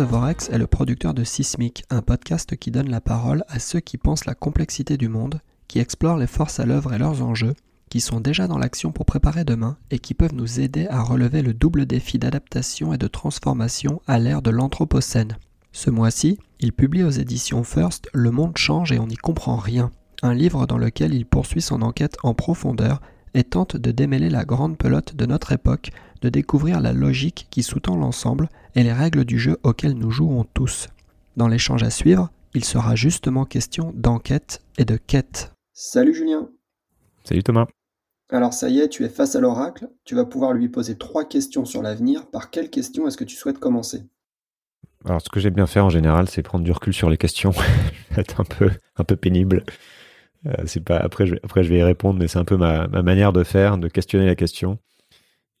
Julien Devorex est le producteur de Sismic, un podcast qui donne la parole à ceux qui pensent la complexité du monde, qui explorent les forces à l'œuvre et leurs enjeux, qui sont déjà dans l'action pour préparer demain et qui peuvent nous aider à relever le double défi d'adaptation et de transformation à l'ère de l'Anthropocène. Ce mois-ci, il publie aux éditions First Le monde change et on n'y comprend rien, un livre dans lequel il poursuit son enquête en profondeur et tente de démêler la grande pelote de notre époque, de découvrir la logique qui sous-tend l'ensemble et les règles du jeu auxquelles nous jouons tous. Dans l'échange à suivre, il sera justement question d'enquête et de quête. Salut Julien. Salut Thomas. Alors ça y est, tu es face à l'oracle, tu vas pouvoir lui poser trois questions sur l'avenir. Par quelle question est-ce que tu souhaites commencer? Alors ce que j'aime bien faire en général, c'est prendre du recul sur les questions, être un peu, un peu pénible. Euh, c'est pas après je, après je vais y répondre, mais c'est un peu ma, ma manière de faire, de questionner la question.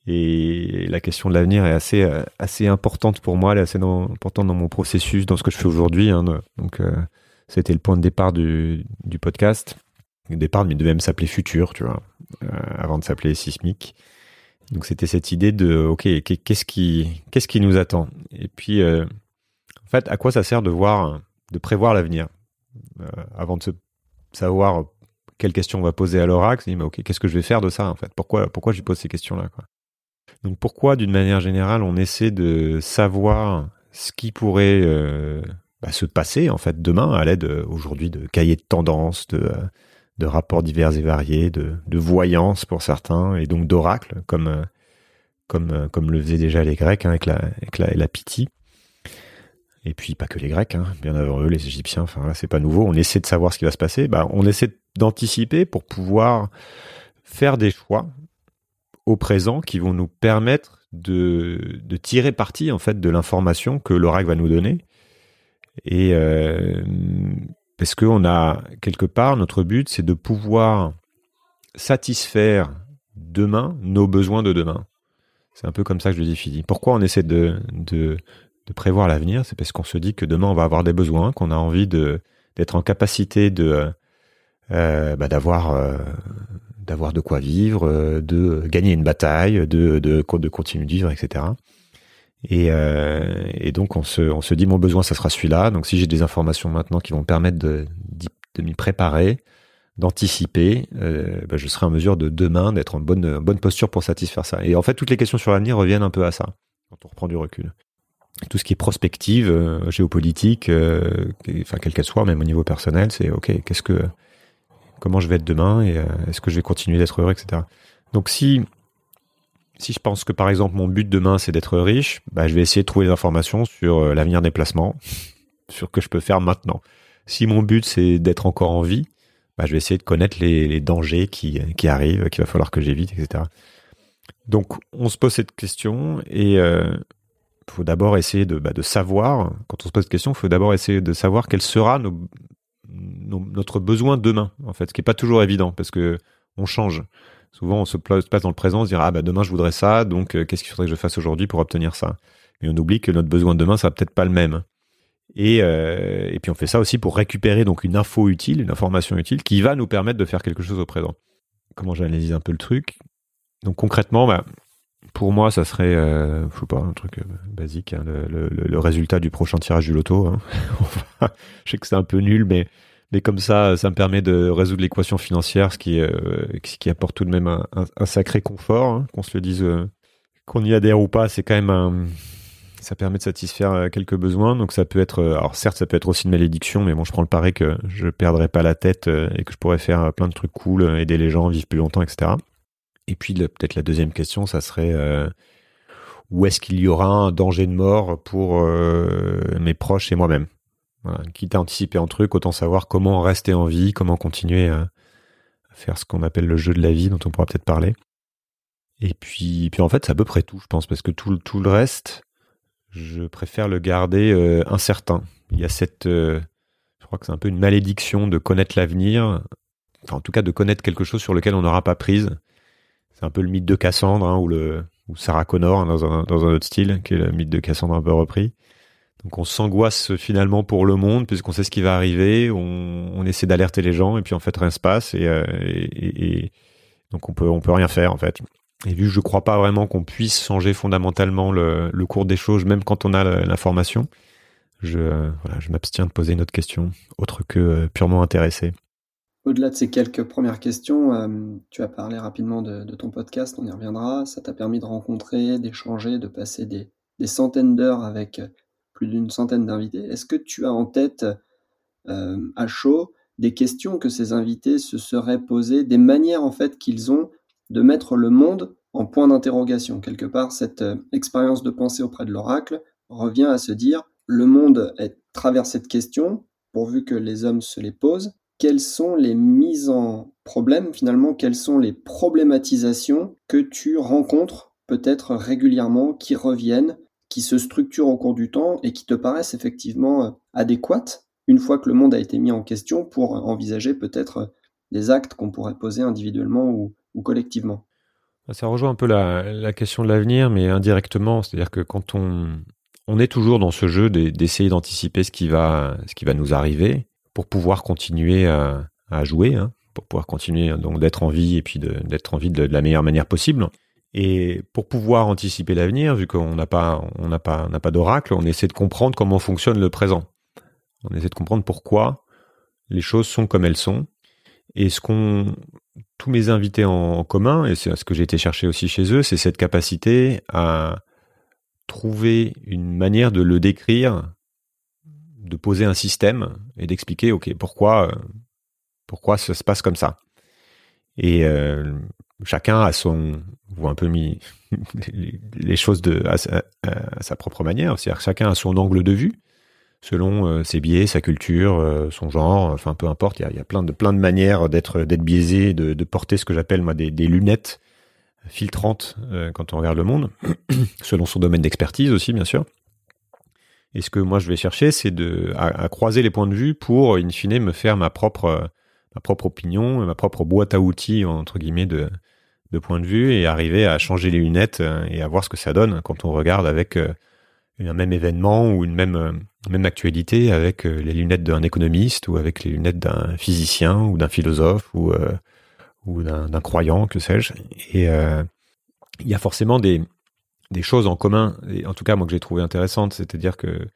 Et la question de l'avenir est assez, euh, assez importante pour moi, elle est assez importante dans mon processus, dans ce que je fais aujourd'hui. Hein. Donc, euh, c'était le point de départ du, podcast. Le départ, mais il devait même s'appeler Futur, tu vois, euh, avant de s'appeler Sismique. Donc, c'était cette idée de, OK, qu'est-ce qui, qu'est-ce qui nous attend? Et puis, en fait, à quoi ça sert de voir, de prévoir l'avenir Avant de se savoir quelles questions on va poser à l'oracle, mais OK, qu'est-ce que je vais faire de ça, en fait? Pourquoi, pourquoi je pose ces questions-là, donc pourquoi, d'une manière générale, on essaie de savoir ce qui pourrait euh, bah, se passer en fait demain à l'aide euh, aujourd'hui de cahiers de tendance, de, euh, de rapports divers et variés, de, de voyance pour certains, et donc d'oracles, comme, le faisaient déjà les Grecs hein, avec, la, avec la Pythie. Et puis pas que les Grecs, hein, bien avant eux, les Égyptiens, enfin c'est pas nouveau, on essaie de savoir ce qui va se passer, bah, on essaie d'anticiper pour pouvoir faire des choix au présent qui vont nous permettre de, tirer parti en fait de l'information que l'oracle va nous donner. Et euh, parce qu'on a quelque part notre but, c'est de pouvoir satisfaire demain nos besoins de demain. C'est un peu comme ça que je le définis. Pourquoi on essaie de, de prévoir l'avenir C'est parce qu'on se dit que demain on va avoir des besoins, qu'on a envie de d'être en capacité de euh, bah, d'avoir euh, d'avoir de quoi vivre, euh, de gagner une bataille, de, de, de continuer de vivre, etc. Et, euh, et donc on se, on se dit mon besoin, ça sera celui-là. Donc si j'ai des informations maintenant qui vont permettre de, de m'y préparer, d'anticiper, euh, bah, je serai en mesure de demain d'être en bonne, bonne posture pour satisfaire ça. Et en fait, toutes les questions sur l'avenir reviennent un peu à ça quand on reprend du recul. Tout ce qui est prospective, euh, géopolitique, euh, enfin quelle qu'elle soit, même au niveau personnel, c'est ok, qu'est-ce que comment je vais être demain et euh, est-ce que je vais continuer d'être heureux, etc. Donc si si je pense que par exemple mon but demain c'est d'être riche, bah, je vais essayer de trouver des informations sur l'avenir des placements, sur ce que je peux faire maintenant. Si mon but c'est d'être encore en vie, bah, je vais essayer de connaître les, dangers qui, qui arrivent, qu'il va falloir que j'évite, etc. Donc on se pose cette question et faut d'abord essayer de, bah, de savoir, quand on se pose cette question, il faut d'abord essayer de savoir quel sera notre besoin demain, en fait, ce qui est pas toujours évident parce que on change. Souvent, on se place dans le présent, on se dit ah bah demain je voudrais ça, donc euh, qu'est-ce qu'il faudrait que je fasse aujourd'hui pour obtenir ça? Mais on oublie que notre besoin de demain, ça va peut-être pas le même. Et, euh, et puis on fait ça aussi pour récupérer donc une info utile, une information utile qui va nous permettre de faire quelque chose au présent. Comment j'analyse un peu le truc? Donc concrètement, bah, pour moi, ça serait, euh, je sais pas, un truc euh, basique, hein, le, résultat du prochain tirage du loto. Hein. je sais que c'est un peu nul, mais mais comme ça, ça me permet de résoudre l'équation financière, ce qui, euh, apporte tout de même un, sacré confort, hein, qu'on se le dise, euh, qu'on y adhère ou pas, c'est quand même un, ça permet de satisfaire quelques besoins. Donc ça peut être, alors certes, ça peut être aussi une malédiction, mais bon, je prends le pari que je perdrai pas la tête et que je pourrais faire plein de trucs cool, aider les gens, vivre plus longtemps, etc. Et puis peut-être la deuxième question, ça serait où est-ce qu'il y aura un danger de mort pour mes proches et moi-même? Voilà, quitte à anticiper un truc, autant savoir comment rester en vie, comment continuer à, faire ce qu'on appelle le jeu de la vie, dont on pourra peut-être parler. Et puis, puis en fait, c'est à peu près tout, je pense, parce que tout, tout le reste, je préfère le garder euh, incertain. Il y a cette, je crois que c'est un peu une malédiction de connaître l'avenir, enfin, en tout cas de connaître quelque chose sur lequel on n'aura pas prise. C'est un peu le mythe de Cassandre hein, ou le ou Sarah Connor hein, dans, un, dans un autre style, qui est le mythe de Cassandre un peu repris. Donc on s'angoisse finalement pour le monde puisqu'on sait ce qui va arriver, on, essaie d'alerter les gens et puis en fait rien se passe et, et, donc on peut on peut rien faire en fait. Et vu que je crois pas vraiment qu'on puisse changer fondamentalement le, le, cours des choses, même quand on a l'information, je, voilà, je m'abstiens de poser une autre question, autre que euh, purement intéressé. Au-delà de ces quelques premières questions, euh, tu as parlé rapidement de, ton podcast, on y reviendra. Ça t'a permis de rencontrer, d'échanger, de passer des, centaines d'heures avec plus d'une centaine d'invités. Est-ce que tu as en tête euh, à chaud des questions que ces invités se seraient posées, des manières en fait qu'ils ont de mettre le monde en point d'interrogation? Quelque part, cette euh, expérience de pensée auprès de l'oracle revient à se dire, le monde est traversé de questions, pourvu que les hommes se les posent. Quelles sont les mises en problème, finalement, quelles sont les problématisations que tu rencontres peut-être régulièrement, qui reviennent, qui se structurent au cours du temps et qui te paraissent effectivement euh, adéquates une fois que le monde a été mis en question pour envisager peut-être euh, des actes qu'on pourrait poser individuellement ou, collectivement? Ça rejoint un peu la, question de l'avenir, mais indirectement. C'est-à-dire que quand on, on est toujours dans ce jeu d'essayer d'anticiper ce ce qui va nous arriver pour pouvoir continuer à, à jouer, hein, pour pouvoir continuer donc d'être en vie et puis d'être en vie de, la meilleure manière possible. Et pour pouvoir anticiper l'avenir, vu qu'on n'a pas, on n'a pas, pas d'oracle, on essaie de comprendre comment fonctionne le présent. On essaie de comprendre pourquoi les choses sont comme elles sont. Et ce qu'on, tous mes invités en, commun, et c'est ce que j'ai été chercher aussi chez eux, c'est cette capacité à trouver une manière de le décrire, de poser un système et d'expliquer, ok, pourquoi, pourquoi ça se passe comme ça. Et euh, chacun a son, ou un peu mis les choses de, à, sa, propre manière, c'est-à-dire chacun a son angle de vue selon euh, ses biais, sa culture, euh, son genre, enfin peu importe, il y a, plein de manières d'être biaisé, de, porter ce que j'appelle des, lunettes filtrantes euh, quand on regarde le monde, selon son domaine d'expertise aussi bien sûr. Et ce que moi je vais chercher, c'est de à, croiser les points de vue pour in fine me faire ma propre ma propre opinion, ma propre boîte à outils entre guillemets de de points de vue et arriver à changer les lunettes et à voir ce que ça donne quand on regarde avec un même événement ou une même, euh, même actualité avec euh, les lunettes d'un économiste ou avec les lunettes d'un physicien ou d'un philosophe ou, euh, ou d'un croyant, que sais-je. Et euh, il y a forcément des, des choses en commun, et en tout cas moi que j'ai trouvé intéressante, c'est-à-dire que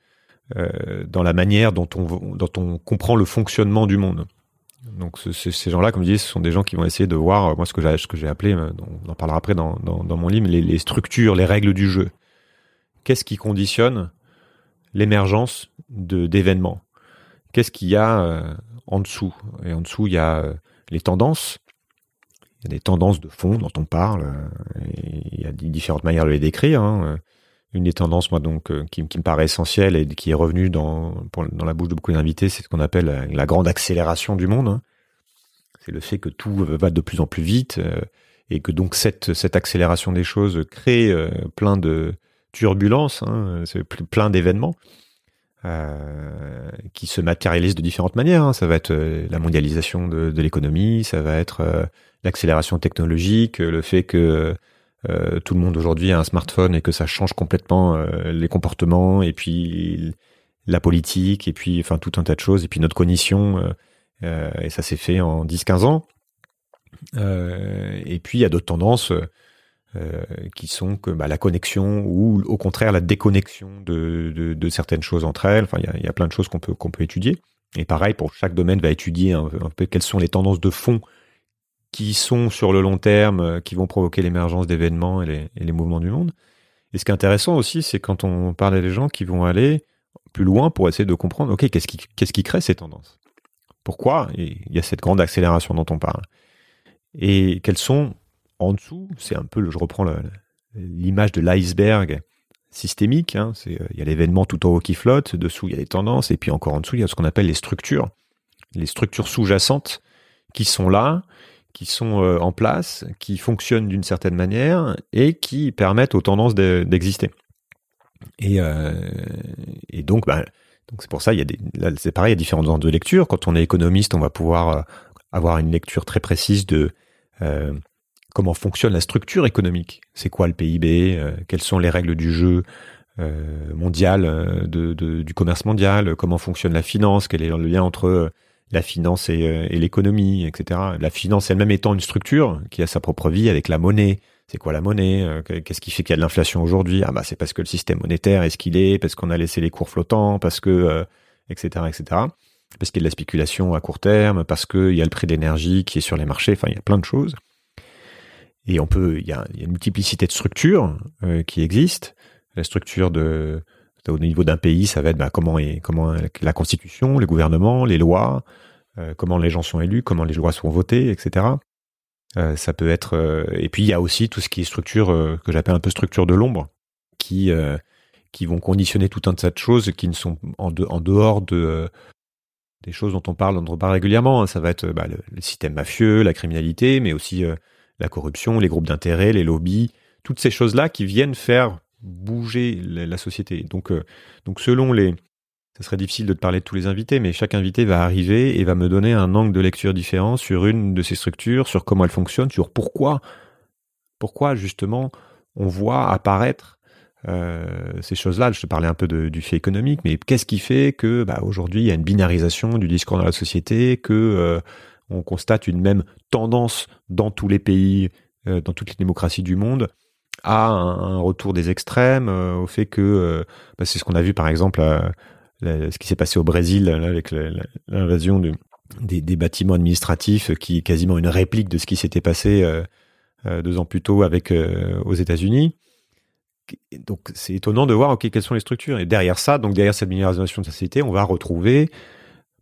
euh, dans la manière dont on, dont on comprend le fonctionnement du monde. Donc ce, ces gens-là, comme je dis, ce sont des gens qui vont essayer de voir, moi ce que j'ai, ce que j'ai appelé, on en parlera après dans, dans, dans mon livre, les, les, structures, les règles du jeu qu'est-ce qui conditionne l'émergence de d'événements? Qu'est-ce qu'il y a euh, en dessous? Et en dessous, il y a euh, les tendances. Il y a des tendances de fond dont on parle. Euh, il y a différentes manières de les décrire. Hein. Une des tendances, moi, donc, qui, qui, me paraît essentielle et qui est revenue dans, dans la bouche de beaucoup d'invités, c'est ce qu'on appelle la, grande accélération du monde. Hein. C'est le fait que tout va de plus en plus vite et que donc cette, cette accélération des choses crée plein de, turbulence, hein, plein d'événements euh, qui se matérialisent de différentes manières. Hein. Ça va être euh, la mondialisation de, de l'économie, ça va être euh, l'accélération technologique, le fait que euh, tout le monde aujourd'hui a un smartphone et que ça change complètement les comportements et puis la politique et puis enfin tout un tas de choses et puis notre cognition et ça s'est fait en 10-15 ans. et puis il y a d'autres tendances euh, qui sont que bah, la connexion ou au contraire la déconnexion de, certaines choses entre elles. Enfin, il y a, plein de choses qu'on peut qu'on peut étudier. Et pareil, pour chaque domaine, va étudier un, peu quelles sont les tendances de fond qui sont sur le long terme, euh, qui vont provoquer l'émergence d'événements et les, mouvements du monde. Et ce qui est intéressant aussi, c'est quand on parle à des gens qui vont aller plus loin pour essayer de comprendre, ok, qu'est-ce qui, qu'est-ce qui crée ces tendances? Pourquoi? Il y a cette grande accélération dont on parle Et quelles sont en dessous, c'est un peu, je reprends l'image de l'iceberg systémique. Hein, c'est, il y a l'événement tout en haut qui flotte, dessous il y a des tendances, et puis encore en dessous il y a ce qu'on appelle les structures, les structures sous-jacentes qui sont là, qui sont euh, en place, qui fonctionnent d'une certaine manière et qui permettent aux tendances de, d'exister. Et, donc, bah, donc c'est pour ça, il y a c'est pareil, il y a différentes ordres de lecture. Quand on est économiste, on va pouvoir avoir une lecture très précise de comment fonctionne la structure économique. C'est quoi le PIB Quelles sont les règles du jeu mondial de, du commerce mondial Comment fonctionne la finance Quel est le lien entre la finance et, l'économie, etc. La finance elle-même étant une structure qui a sa propre vie avec la monnaie. C'est quoi la monnaie Qu'est-ce qui fait qu'il y a de l'inflation aujourd'hui? Ah bah c'est parce que le système monétaire est ce qu'il est, parce qu'on a laissé les cours flottants, parce que etc etc. Parce qu'il y a de la spéculation à court terme, parce qu'il y a le prix d'énergie qui est sur les marchés. Enfin il y a plein de choses. Et on peut, il y a, une multiplicité de structures qui existent. La structure de au niveau d'un pays, ça va être bah, comment est comment la constitution, les gouvernements, les lois, euh, comment les gens sont élus, comment les lois sont votées, etc. Euh, ça peut être euh, et puis il y a aussi tout ce qui est structure que j'appelle un peu structure de l'ombre, qui qui vont conditionner tout un tas de choses qui ne sont en, en dehors de des choses dont on parle, dont on parle régulièrement. Hein. Ça va être bah, le, le, système mafieux, la criminalité, mais aussi la corruption, les groupes d'intérêt, les lobbies, toutes ces choses-là qui viennent faire bouger la, société. Donc, euh, donc selon les, ça serait difficile de te parler de tous les invités, mais chaque invité va arriver et va me donner un angle de lecture différent sur une de ces structures, sur comment elle fonctionne, sur pourquoi, pourquoi justement on voit apparaître euh, ces choses-là. Je te parlais un peu du fait économique, mais qu'est-ce qui fait que bah, aujourd'hui il y a une binarisation du discours dans la société, que euh, on constate une même tendance dans tous les pays, dans toutes les démocraties du monde, à un, retour des extrêmes, euh, au fait que euh, bah, c'est ce qu'on a vu par exemple, euh, ce qui s'est passé au Brésil avec l'invasion des, bâtiments administratifs, qui est quasiment une réplique de ce qui s'était passé deux ans plus tôt avec aux États-Unis. Donc c'est étonnant de voir quelles sont les structures et derrière ça donc derrière cette minéralisation de la société on va retrouver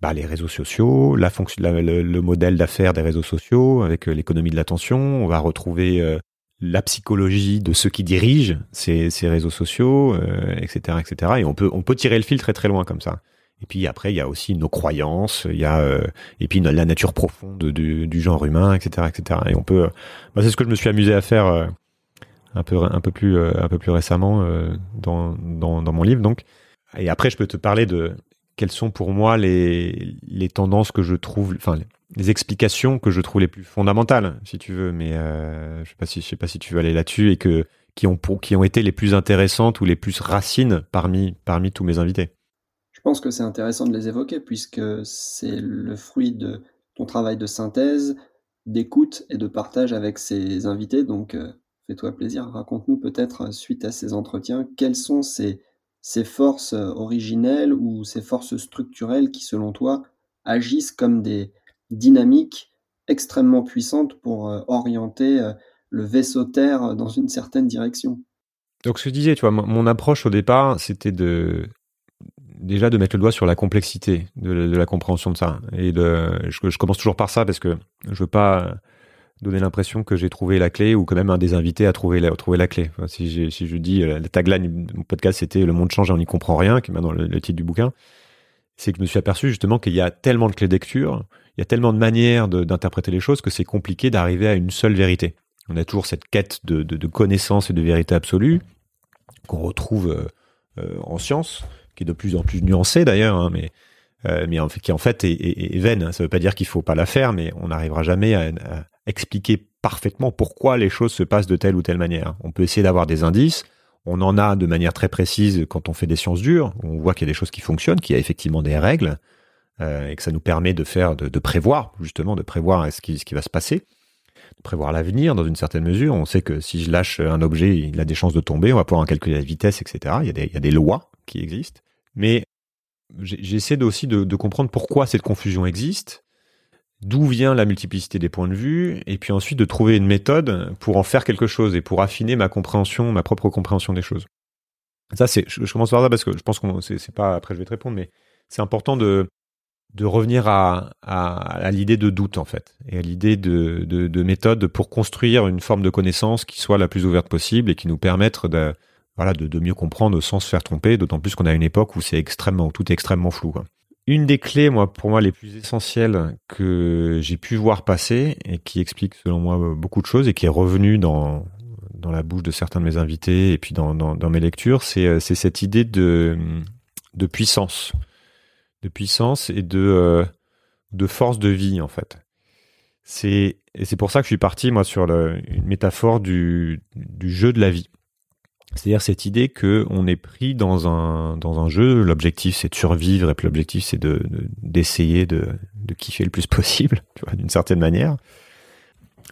bah, les réseaux sociaux, le, le, modèle d'affaires des réseaux sociaux avec l'économie de l'attention. On va retrouver la psychologie de ceux qui dirigent ces, réseaux sociaux, etc., euh, etc. Et on peut tirer le fil très très loin comme ça. Et puis après, il y a aussi nos croyances, il y a euh, et puis la nature profonde du, genre humain, etc., etc. Et on peut, bah, c'est ce que je me suis amusé à faire euh, un peu plus récemment dans, dans, dans mon livre. Donc, et après, je peux te parler de quelles sont pour moi les les tendances que je trouve, enfin les explications que je trouve les plus fondamentales, si tu veux, mais euh, je sais si sais pas si tu veux aller là-dessus et que qui ont qui ont été les plus intéressantes ou les plus racines parmi parmi tous mes invités. Je pense que c'est intéressant de les évoquer puisque c'est le fruit de ton travail de synthèse, d'écoute et de partage avec ces invités. Donc euh, fais-toi plaisir, raconte-nous peut-être suite à ces entretiens quelles sont ces ces forces originelles ou ces forces structurelles qui selon toi agissent comme des dynamique extrêmement puissante pour euh, orienter euh, le vaisseau Terre dans une certaine direction? Donc ce que je disais, tu vois, mon approche au départ, c'était de déjà de mettre le doigt sur la complexité de, la compréhension de ça. Et de, je, commence toujours par ça parce que je veux pas donner l'impression que j'ai trouvé la clé ou que même un des invités a trouvé la, trouvé la clé. si, je dis, euh, la tagline de mon podcast, c'était Le monde change et on n'y comprend rien, qui est maintenant le, titre du bouquin, c'est que je me suis aperçu justement qu'il y a tellement de clés de lecture il y a tellement de manières d'interpréter les choses que c'est compliqué d'arriver à une seule vérité. On a toujours cette quête de, de, connaissance et de vérité absolue qu'on retrouve euh, euh, en science, qui est de plus en plus nuancée d'ailleurs, hein, mais qui en fait est, vaine. Ça ne veut pas dire qu'il faut pas la faire, mais on n'arrivera jamais à, expliquer parfaitement pourquoi les choses se passent de telle ou telle manière. On peut essayer d'avoir des indices. On en a de manière très précise quand on fait des sciences dures. On voit qu'il y a des choses qui fonctionnent, qu'il y a effectivement des règles. Euh, et que ça nous permet de faire, de, prévoir justement, de prévoir ce qui, ce qui va se passer, de prévoir l'avenir dans une certaine mesure. On sait que si je lâche un objet, il a des chances de tomber. On va pouvoir en calculer la vitesse, etc. Il y a des, il y a des lois qui existent, mais j'essaie aussi de, de comprendre pourquoi cette confusion existe, d'où vient la multiplicité des points de vue, et puis ensuite de trouver une méthode pour en faire quelque chose et pour affiner ma compréhension, ma propre compréhension des choses. Ça, c'est, je, commence par ça parce que je pense qu'on, c'est, pas, après je vais te répondre, mais c'est important de, de revenir à, à, l'idée de doute en fait et à l'idée de, de, de, méthode pour construire une forme de connaissance qui soit la plus ouverte possible et qui nous permette de voilà de, de mieux comprendre sans se faire tromper d'autant plus qu'on a une époque où c'est extrêmement tout est extrêmement flou une des clés moi pour moi les plus essentielles que j'ai pu voir passer et qui explique selon moi beaucoup de choses et qui est revenue dans dans la bouche de certains de mes invités et puis dans, dans, mes lectures, c'est cette idée de, de puissance, de puissance et de, de force de vie en fait. C'est et c'est pour ça que je suis parti moi sur une métaphore du, du jeu de la vie. C'est-à-dire cette idée que on est pris dans un dans un jeu. L'objectif c'est de survivre et puis l'objectif c'est de d'essayer de, de, kiffer le plus possible, tu vois, d'une certaine manière,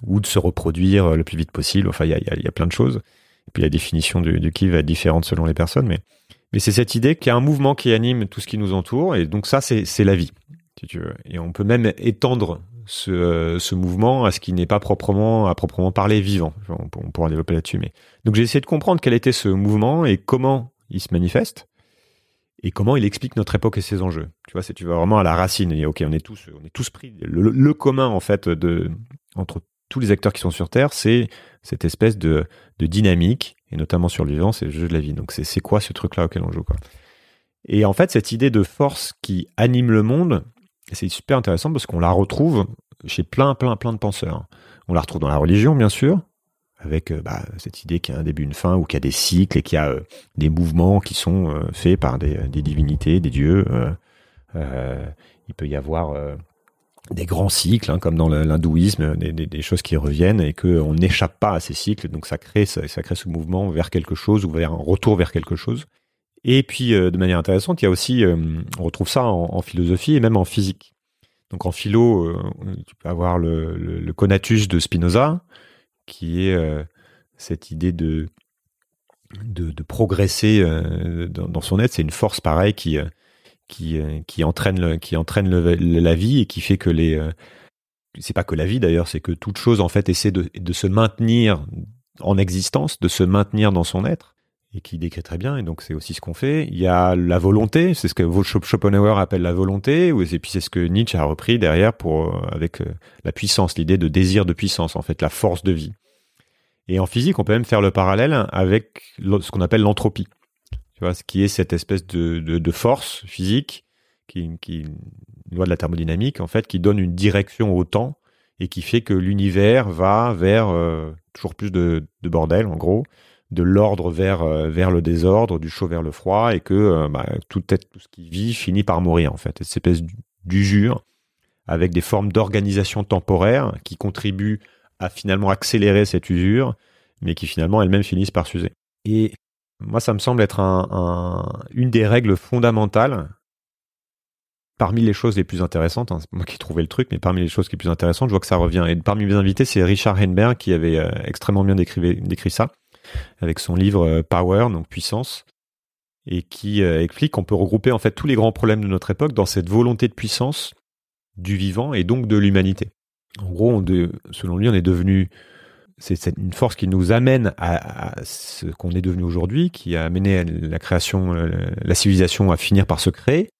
ou de se reproduire le plus vite possible. Enfin, il y a, y a, plein de choses. Et puis la définition du, du kiff va être différente selon les personnes, mais mais c'est cette idée qu'il y a un mouvement qui anime tout ce qui nous entoure, et donc ça c'est c'est la vie, si tu veux. Et on peut même étendre ce, ce mouvement à ce qui n'est pas proprement à proprement parler vivant. On, pourra développer là-dessus, mais donc j'ai essayé de comprendre quel était ce mouvement et comment il se manifeste et comment il explique notre époque et ses enjeux. Tu vois, c'est tu vas vraiment à la racine. Et ok, on est tous, on est tous pris. Le, commun en fait de entre tous les acteurs qui sont sur Terre, c'est cette espèce de, dynamique et notamment sur le vivant, c'est le jeu de la vie. Donc c'est quoi ce truc-là auquel on joue. Et en fait, cette idée de force qui anime le monde, c'est super intéressant parce qu'on la retrouve chez plein, plein, plein de penseurs. On la retrouve dans la religion, bien sûr, avec euh, bah, cette idée qu'il y a un début, une fin, ou qu'il y a des cycles et qu'il y a euh, des mouvements qui sont euh, faits par des, divinités, des dieux. il peut y avoir des grands cycles, hein, comme dans l'hindouisme, des, choses qui reviennent et qu'on n'échappe pas à ces cycles. Donc ça crée, ça, crée ce mouvement vers quelque chose ou vers un retour vers quelque chose. Et puis, de manière intéressante, il y a aussi, on retrouve ça en, philosophie et même en physique. Donc en philo, euh, tu peux avoir le, le, conatus de Spinoza, qui est euh, cette idée de, de, progresser euh, dans, son être. C'est une force pareille qui, qui, qui entraîne, qui entraîne la vie et qui fait que les... c'est pas que la vie d'ailleurs, c'est que toute chose en fait essaie de, de se maintenir en existence, de se maintenir dans son être et qui décrit très bien, et donc c'est aussi ce qu'on fait. Il y a la volonté, c'est ce que Schopenhauer appelle la volonté, et puis c'est ce que Nietzsche a repris derrière pour euh, avec euh, la puissance, l'idée de désir de puissance, en fait, la force de vie. Et en physique, on peut même faire le parallèle avec ce qu'on appelle l'entropie, tu vois, ce qui est cette espèce de, de, force physique qui, qui une loi de la thermodynamique, en fait, qui donne une direction au temps et qui fait que l'univers va vers euh, toujours plus de bordel, en gros, de l'ordre vers euh, vers le désordre, du chaud vers le froid, et que euh, bah, tout, tout ce qui vit finit par mourir en fait. Cette espèce d'usure avec des formes d'organisation temporaire qui contribuent à finalement accélérer cette usure, mais qui finalement elles-mêmes finissent par s'user. Et moi, ça me semble être un, une des règles fondamentales parmi les choses les plus intéressantes, hein, moi qui ai trouvé le truc, mais parmi les choses les plus intéressantes, je vois que ça revient. Et parmi mes invités, c'est Richard Henberg qui avait euh, extrêmement bien décrit, décrit ça avec son livre euh, Power, donc puissance, et qui euh, explique qu'on peut regrouper en fait tous les grands problèmes de notre époque dans cette volonté de puissance du vivant et donc de l'humanité. En gros, selon lui, on est devenu c'est une force qui nous amène à, ce qu'on est devenu aujourd'hui, qui a amené la création, euh, la civilisation à finir par se créer.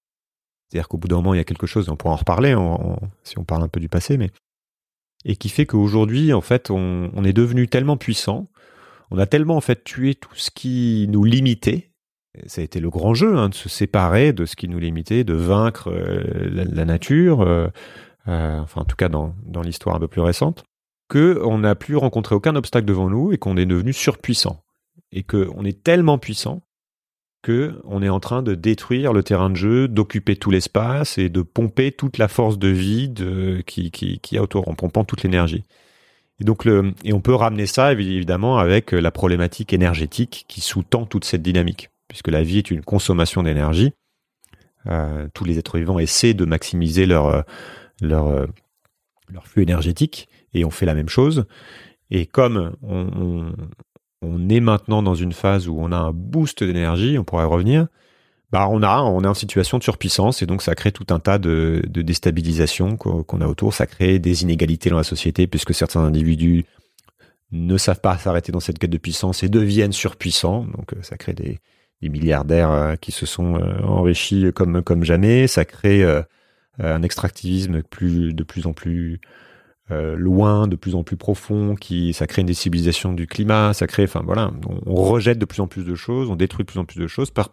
C'est-à-dire qu'au bout d'un moment, il y a quelque chose, on pourra en reparler si on parle un peu du passé, mais et qui fait qu'aujourd'hui, en fait, on, on, est devenu tellement puissant on a tellement en fait tué tout ce qui nous limitait. Ça a été le grand jeu hein, de se séparer de ce qui nous limitait, de vaincre euh, la, nature, euh, euh, enfin en tout cas dans, l'histoire un peu plus récente, que on n'a plus rencontré aucun obstacle devant nous et qu'on est devenu surpuissant et qu'on est tellement puissant que on est en train de détruire le terrain de jeu, d'occuper tout l'espace et de pomper toute la force de vie qui, qui, qui a autour, en pompant toute l'énergie. Et on peut ramener ça évidemment avec euh, la problématique énergétique qui sous-tend toute cette dynamique, puisque la vie est une consommation d'énergie. Euh, tous les êtres vivants essaient de maximiser leur euh, leur flux énergétique et on fait la même chose. Et comme on, on, on est maintenant dans une phase où on a un boost d'énergie, on pourrait revenir, bah on a on est en situation de surpuissance et donc ça crée tout un tas de, de déstabilisation qu'on a autour. Ça crée des inégalités dans la société puisque certains individus ne savent pas s'arrêter dans cette quête de puissance et deviennent surpuissants. Donc euh, ça crée des, des milliardaires euh, qui se sont euh, enrichis comme comme jamais. Ça crée un extractivisme plus de plus en plus loin, de plus en plus profond, qui ça crée une déstabilisation du climat, ça crée, enfin voilà, on, rejette de plus en plus de choses, on détruit de plus en plus de choses par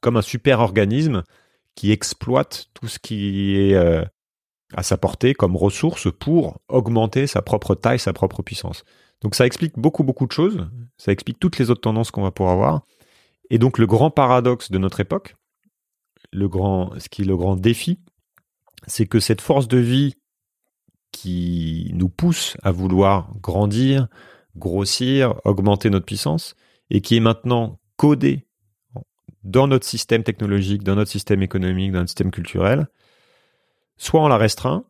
comme un super organisme qui exploite tout ce qui est euh, à sa portée comme ressource pour augmenter sa propre taille, sa propre puissance. Donc ça explique beaucoup, beaucoup de choses. Ça explique toutes les autres tendances qu'on va pouvoir avoir. Et donc le grand paradoxe de notre époque, ce qui est le grand défi, c'est que cette force de vie qui nous pousse à vouloir grandir, grossir, augmenter notre puissance, et qui est maintenant codée dans notre système technologique, dans notre système économique, dans notre système culturel, soit on la restreint,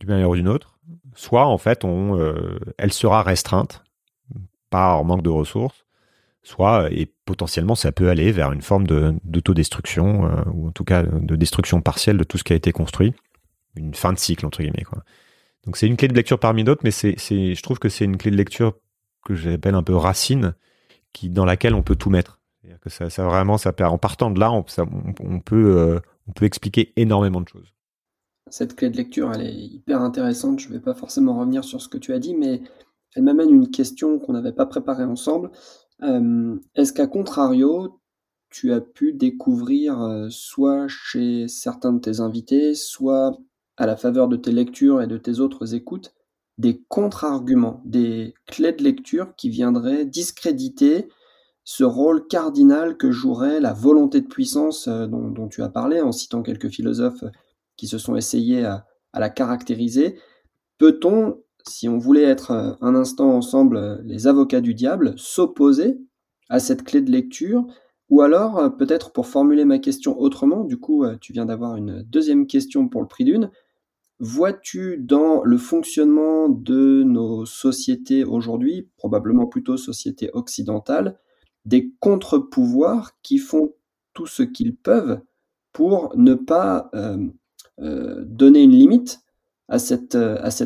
du manière ou d'une autre, soit en fait on, euh, elle sera restreinte par manque de ressources, soit et potentiellement ça peut aller vers une forme d'autodestruction euh, ou en tout cas de destruction partielle de tout ce qui a été construit, une fin de cycle entre guillemets. Donc c'est une clé de lecture parmi d'autres, mais c'est, je trouve que c'est une clé de lecture que j'appelle un peu racine, dans laquelle on peut tout mettre. Ça, vraiment, ça en partant de là, on, on, peut, euh, on peut expliquer énormément de choses. Cette clé de lecture, elle est hyper intéressante. Je ne vais pas forcément revenir sur ce que tu as dit, mais elle m'amène une question qu'on n'avait pas préparée ensemble. Euh, est-ce qu'à contrario, tu as pu découvrir, euh, soit chez certains de tes invités, soit à la faveur de tes lectures et de tes autres écoutes, des contre-arguments, des clés de lecture qui viendraient discréditer ce rôle cardinal que jouerait la volonté de puissance euh, dont, tu as parlé en citant quelques philosophes qui se sont essayés à, la caractériser. Peut-on, si on voulait être euh, un instant ensemble euh, les avocats du diable, s'opposer à cette clé de lecture? Ou alors, peut-être pour formuler ma question autrement, du coup, tu viens d'avoir une deuxième question pour le prix d'une, Vois-tu dans le fonctionnement de nos sociétés aujourd'hui, probablement plutôt sociétés occidentales, des contre-pouvoirs qui font tout ce qu'ils peuvent pour ne pas euh, euh, donner une limite à cette,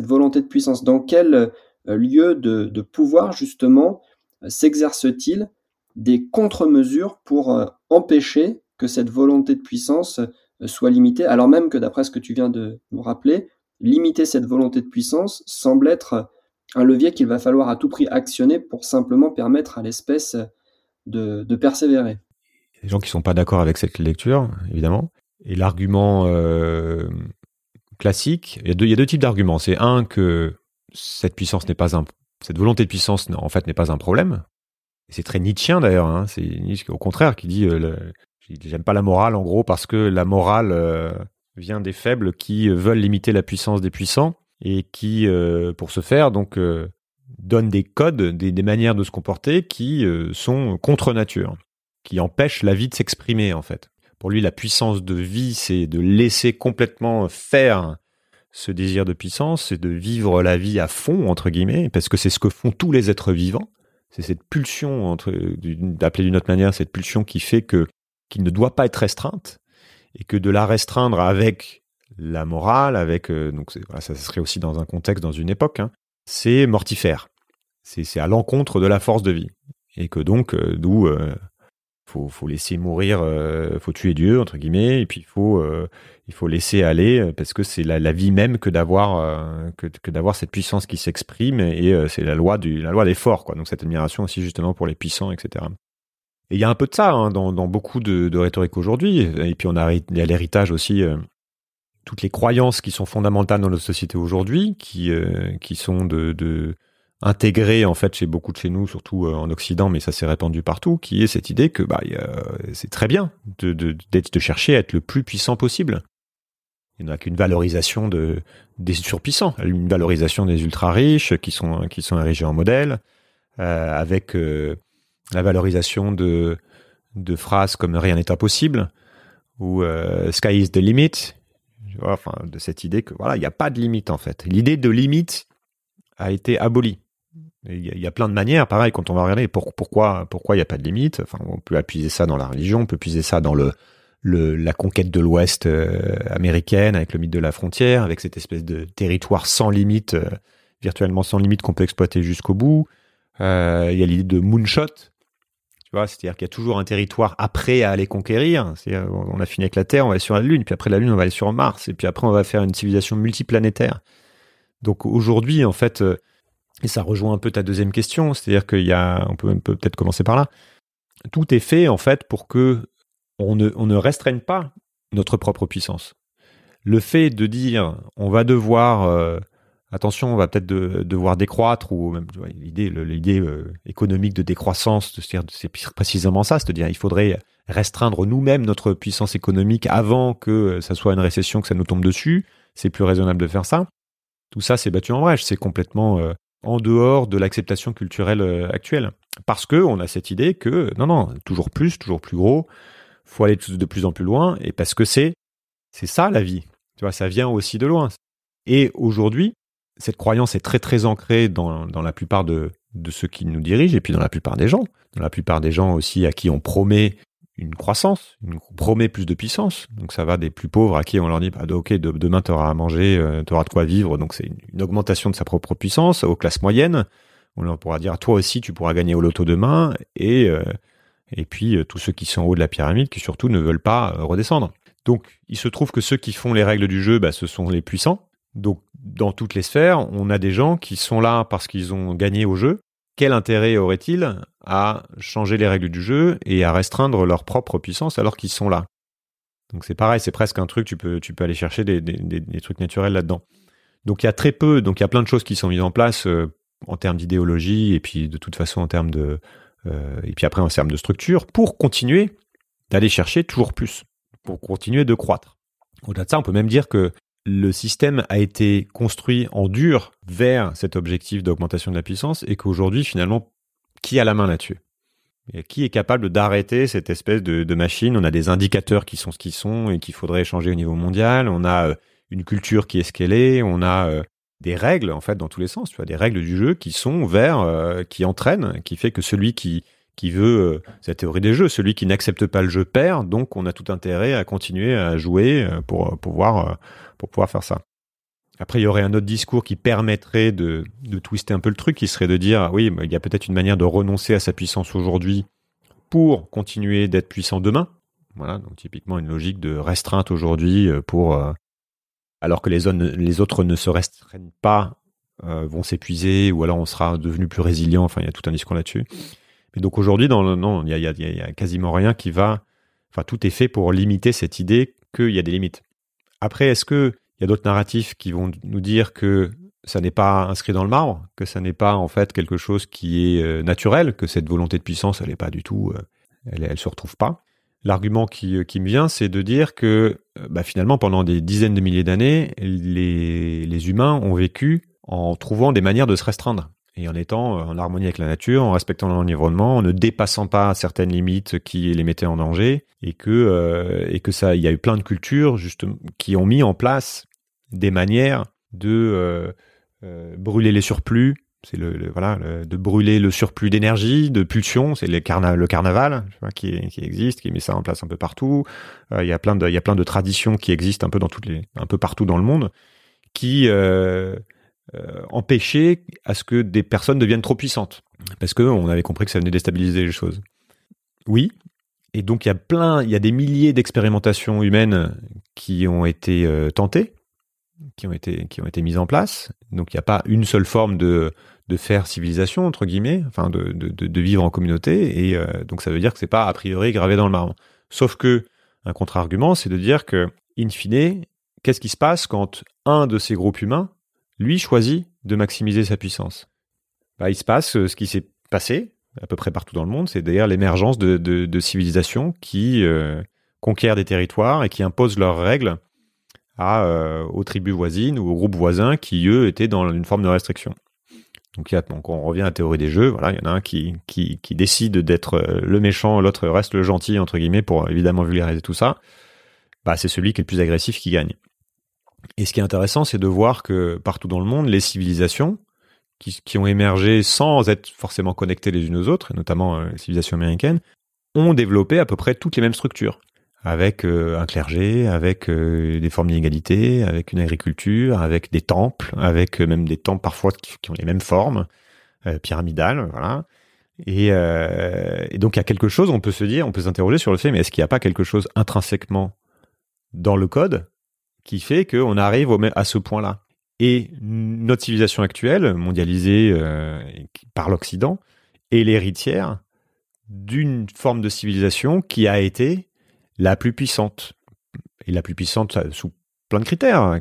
volonté de puissance. Dans quel euh, lieu de, pouvoir, justement, s'exerce-t-il des contre-mesures pour empêcher que cette volonté de puissance soit limité, alors même que d'après ce que tu viens de nous rappeler, limiter cette volonté de puissance semble être un levier qu'il va falloir à tout prix actionner pour simplement permettre à l'espèce de, persévérer. Des gens qui sont pas d'accord avec cette lecture, évidemment. Et l'argument euh, classique, il y, a deux, types d'arguments. C'est un que cette puissance n'est pas un, cette volonté de puissance en fait n'est pas un problème. C'est très Nietzschéen d'ailleurs. Hein. C'est Nietzsche au contraire qui dit euh, J'aime pas la morale, en gros, parce que la morale euh, vient des faibles qui veulent limiter la puissance des puissants et qui, euh, pour ce faire, donc, euh, donnent des codes, des, manières de se comporter qui sont contre nature, qui empêchent la vie de s'exprimer, en fait. Pour lui, la puissance de vie, c'est de laisser complètement faire ce désir de puissance, c'est de vivre la vie à fond, entre guillemets, parce que c'est ce que font tous les êtres vivants. C'est cette pulsion, d'appeler d'une autre manière, cette pulsion qui fait que qui ne doit pas être restreinte et que de la restreindre avec la morale, avec euh, donc ça serait aussi dans un contexte, dans une époque, hein, c'est mortifère. C'est à l'encontre de la force de vie et que donc euh, d'où euh, faut, laisser mourir, faut tuer Dieu entre guillemets et puis il faut il faut laisser aller parce que c'est la, vie même que d'avoir que, cette puissance qui s'exprime et c'est la loi du la loi des forts quoi. Donc cette admiration aussi justement pour les puissants etc. Et il y a un peu de ça hein, dans, beaucoup de, rhétorique aujourd'hui. Et puis on a, il y a l'héritage aussi, euh, toutes les croyances qui sont fondamentales dans notre société aujourd'hui, qui, euh, qui sont de, de intégrées en fait chez beaucoup de chez nous, surtout euh, en Occident, mais ça s'est répandu partout, qui est cette idée que bah, c'est très bien de, de, de chercher à être le plus puissant possible. Il n'y a qu'une valorisation de, des surpuissants, une valorisation des ultra riches qui sont, qui sont érigés en modèle, avec la valorisation de, de phrases comme rien n'est impossible ou euh, sky is the limit. De cette idée que voilà, il n'y a pas de limite en fait. L'idée de limite a été abolie. Il y, a plein de manières, pareil, quand on va regarder pourquoi pourquoi il n'y a pas de limite. Enfin, on peut appuyer ça dans la religion, on peut puiser ça dans le, la conquête de l'Ouest euh, américaine avec le mythe de la frontière, avec cette espèce de territoire sans limite, euh, virtuellement sans limite qu'on peut exploiter jusqu'au bout. il y a l'idée de moonshot, c'est-à-dire qu'il y a toujours un territoire après à aller conquérir. On a fini avec la Terre, on va aller sur la Lune, puis après la Lune, on va aller sur Mars, et puis après, on va faire une civilisation multiplanétaire. Donc aujourd'hui, en fait, euh, et ça rejoint un peu ta deuxième question, c'est-à-dire qu'il y a, on peut, peut-être commencer par là. Tout est fait en fait pour que on ne, on ne restreigne pas notre propre puissance. Le fait de dire on va devoir euh, attention, on va peut-être devoir décroître ou même l'idée l'idée euh, économique de décroissance, c'est précisément ça, c'est-à-dire il faudrait restreindre nous-mêmes notre puissance économique avant que ça soit une récession que ça nous tombe dessus. C'est plus raisonnable de faire ça. Tout ça, c'est battu en brèche. C'est complètement euh, en dehors de l'acceptation culturelle euh, actuelle. Parce que on a cette idée que non, non, toujours plus, toujours plus gros, faut aller de plus en plus loin, et parce que c'est c'est ça la vie. Tu vois, ça vient aussi de loin. Et aujourd'hui, cette croyance est très très ancrée dans, dans la plupart de, de ceux qui nous dirigent, et puis dans la plupart des gens, dans la plupart des gens aussi à qui on promet une croissance, on promet plus de puissance. Donc ça va des plus pauvres à qui on leur dit bah, ok demain tu auras à manger, euh, tu auras de quoi vivre. Donc c'est une, augmentation de sa propre puissance aux classes moyennes. On leur pourra dire toi aussi tu pourras gagner au loto demain et euh, et puis euh, tous ceux qui sont en haut de la pyramide qui surtout ne veulent pas redescendre. Donc il se trouve que ceux qui font les règles du jeu, bah, ce sont les puissants. Donc dans toutes les sphères, on a des gens qui sont là parce qu'ils ont gagné au jeu. Quel intérêt aurait-il à changer les règles du jeu et à restreindre leur propre puissance alors qu'ils sont là? Donc c'est pareil, c'est presque un truc, tu peux, aller chercher des, des, trucs naturels là-dedans. Donc il y a très peu, donc il y a plein de choses qui sont mises en place euh, en termes d'idéologie et puis de toute façon en termes de, euh, et puis après en termes de structure pour continuer d'aller chercher toujours plus, pour continuer de croître. Au-delà de ça, on peut même dire que le système a été construit en dur vers cet objectif d'augmentation de la puissance et qu'aujourd'hui finalement qui a la main là-dessus? Qui est capable d'arrêter cette espèce de, machine? On a des indicateurs qui sont ce qu'ils sont et qu'il faudrait changer au niveau mondial. On a euh, une culture qui est ce qu'elle est. On a euh, des règles en fait dans tous les sens. Tu vois, des règles du jeu qui sont vers, euh, qui entraînent, qui fait que celui qui qui veut, c'est la théorie des jeux, celui qui n'accepte pas le jeu perd. Donc on a tout intérêt à continuer à jouer pour pouvoir pour pouvoir faire ça. Après, il y aurait un autre discours qui permettrait de, twister un peu le truc, qui serait de dire, oui, il y a peut-être une manière de renoncer à sa puissance aujourd'hui pour continuer d'être puissant demain. Voilà, donc typiquement une logique de restreinte aujourd'hui euh, pour, euh, alors que les, les, autres ne se restreignent pas, euh, vont s'épuiser, ou alors on sera devenu plus résilient. Enfin, il y a tout un discours là-dessus. Mais donc aujourd'hui, non, il y a, quasiment rien qui va. Enfin, tout est fait pour limiter cette idée qu'il y a des limites. Après, est-ce que il y a d'autres narratifs qui vont nous dire que ça n'est pas inscrit dans le marbre, que ça n'est pas en fait quelque chose qui est euh, naturel, que cette volonté de puissance, elle n'est pas du tout, euh, elle, se retrouve pas? L'argument qui, euh, qui me vient, c'est de dire que bah, finalement, pendant des dizaines de milliers d'années, les humains ont vécu en trouvant des manières de se restreindre et en étant en harmonie avec la nature, en respectant l'environnement, en ne dépassant pas certaines limites qui les mettaient en danger, et que et que ça, il y a eu plein de cultures qui ont mis en place des manières de euh, euh, brûler les surplus. C'est le, voilà de brûler le surplus d'énergie, de pulsion. C'est le carnaval qui, existe, qui met ça en place un peu partout. Euh, il y a plein de il y a plein de traditions qui existent un peu dans toutes les un peu partout dans le monde qui empêchaient à ce que des personnes deviennent trop puissantes parce que on avait compris que ça venait déstabiliser les choses. Oui, et donc il y a plein, il y a des milliers d'expérimentations humaines qui ont été tentées qui ont été qui ont été mises en place. Donc il n'y a pas une seule forme de de faire civilisation entre guillemets, enfin de de, de vivre en communauté et euh, donc ça veut dire que c'est pas a priori gravé dans le marbre. Sauf que un contre-argument, c'est de dire que in fine, qu'est-ce qui se passe quand un de ces groupes humains lui choisit de maximiser sa puissance bah, il se passe euh, ce qui s'est passé à peu près partout dans le monde, c'est d'ailleurs l'émergence de, civilisations qui euh, conquièrent des territoires et qui imposent leurs règles à, euh, aux tribus voisines ou aux groupes voisins qui, eux, étaient dans une forme de restriction. Donc, y a, on revient à la théorie des jeux. Voilà, il y en a un qui, qui, qui décide d'être le méchant, l'autre reste le gentil, entre guillemets, pour évidemment vulgariser tout ça. Bah, c'est celui qui est le plus agressif qui gagne. Et ce qui est intéressant, c'est de voir que partout dans le monde, les civilisations qui, ont émergé sans être forcément connectées les unes aux autres, notamment euh, les civilisations américaines, ont développé à peu près toutes les mêmes structures avec euh, un clergé, avec euh, des formes d'inégalité, avec une agriculture, avec des temples, avec même des temples parfois qui, ont les mêmes formes, pyramidales, voilà. Et, donc il y a quelque chose, on peut se dire, on peut s'interroger sur le fait, mais est-ce qu'il n'y a pas quelque chose intrinsèquement dans le code qui fait qu'on arrive à ce point-là Et notre civilisation actuelle, mondialisée par l'Occident, est l'héritière d'une forme de civilisation qui a été la plus puissante. Et la plus puissante sous plein de critères.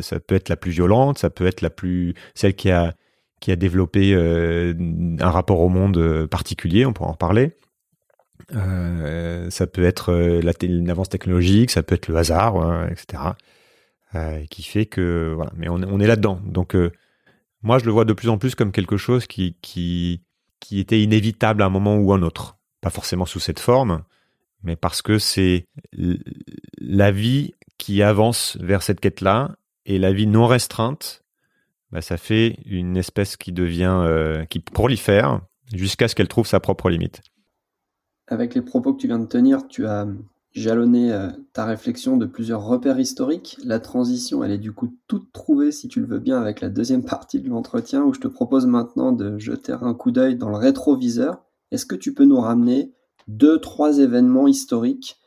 Ça peut être la plus violente, ça peut être la plus celle qui a qui a développé euh, un rapport au monde particulier, on pourra en reparler. Euh, ça peut être euh, la une avance technologique, ça peut être le hasard, etc. Euh, qui fait que voilà, mais on, est là-dedans. Donc moi, je le vois de plus en plus comme quelque chose qui qui qui était inévitable à un moment ou un autre. Pas forcément sous cette forme, mais parce que c'est la vie qui avance vers cette quête-là et la vie non restreinte, bah, ça fait une espèce qui devient, euh, qui prolifère jusqu'à ce qu'elle trouve sa propre limite. Avec les propos que tu viens de tenir, tu as jalonné euh, ta réflexion de plusieurs repères historiques. La transition, elle est du coup toute trouvée, si tu le veux bien, avec la deuxième partie de l'entretien, où je te propose maintenant de jeter un coup d'œil dans le rétroviseur. Est-ce que tu peux nous ramener deux, trois événements historiques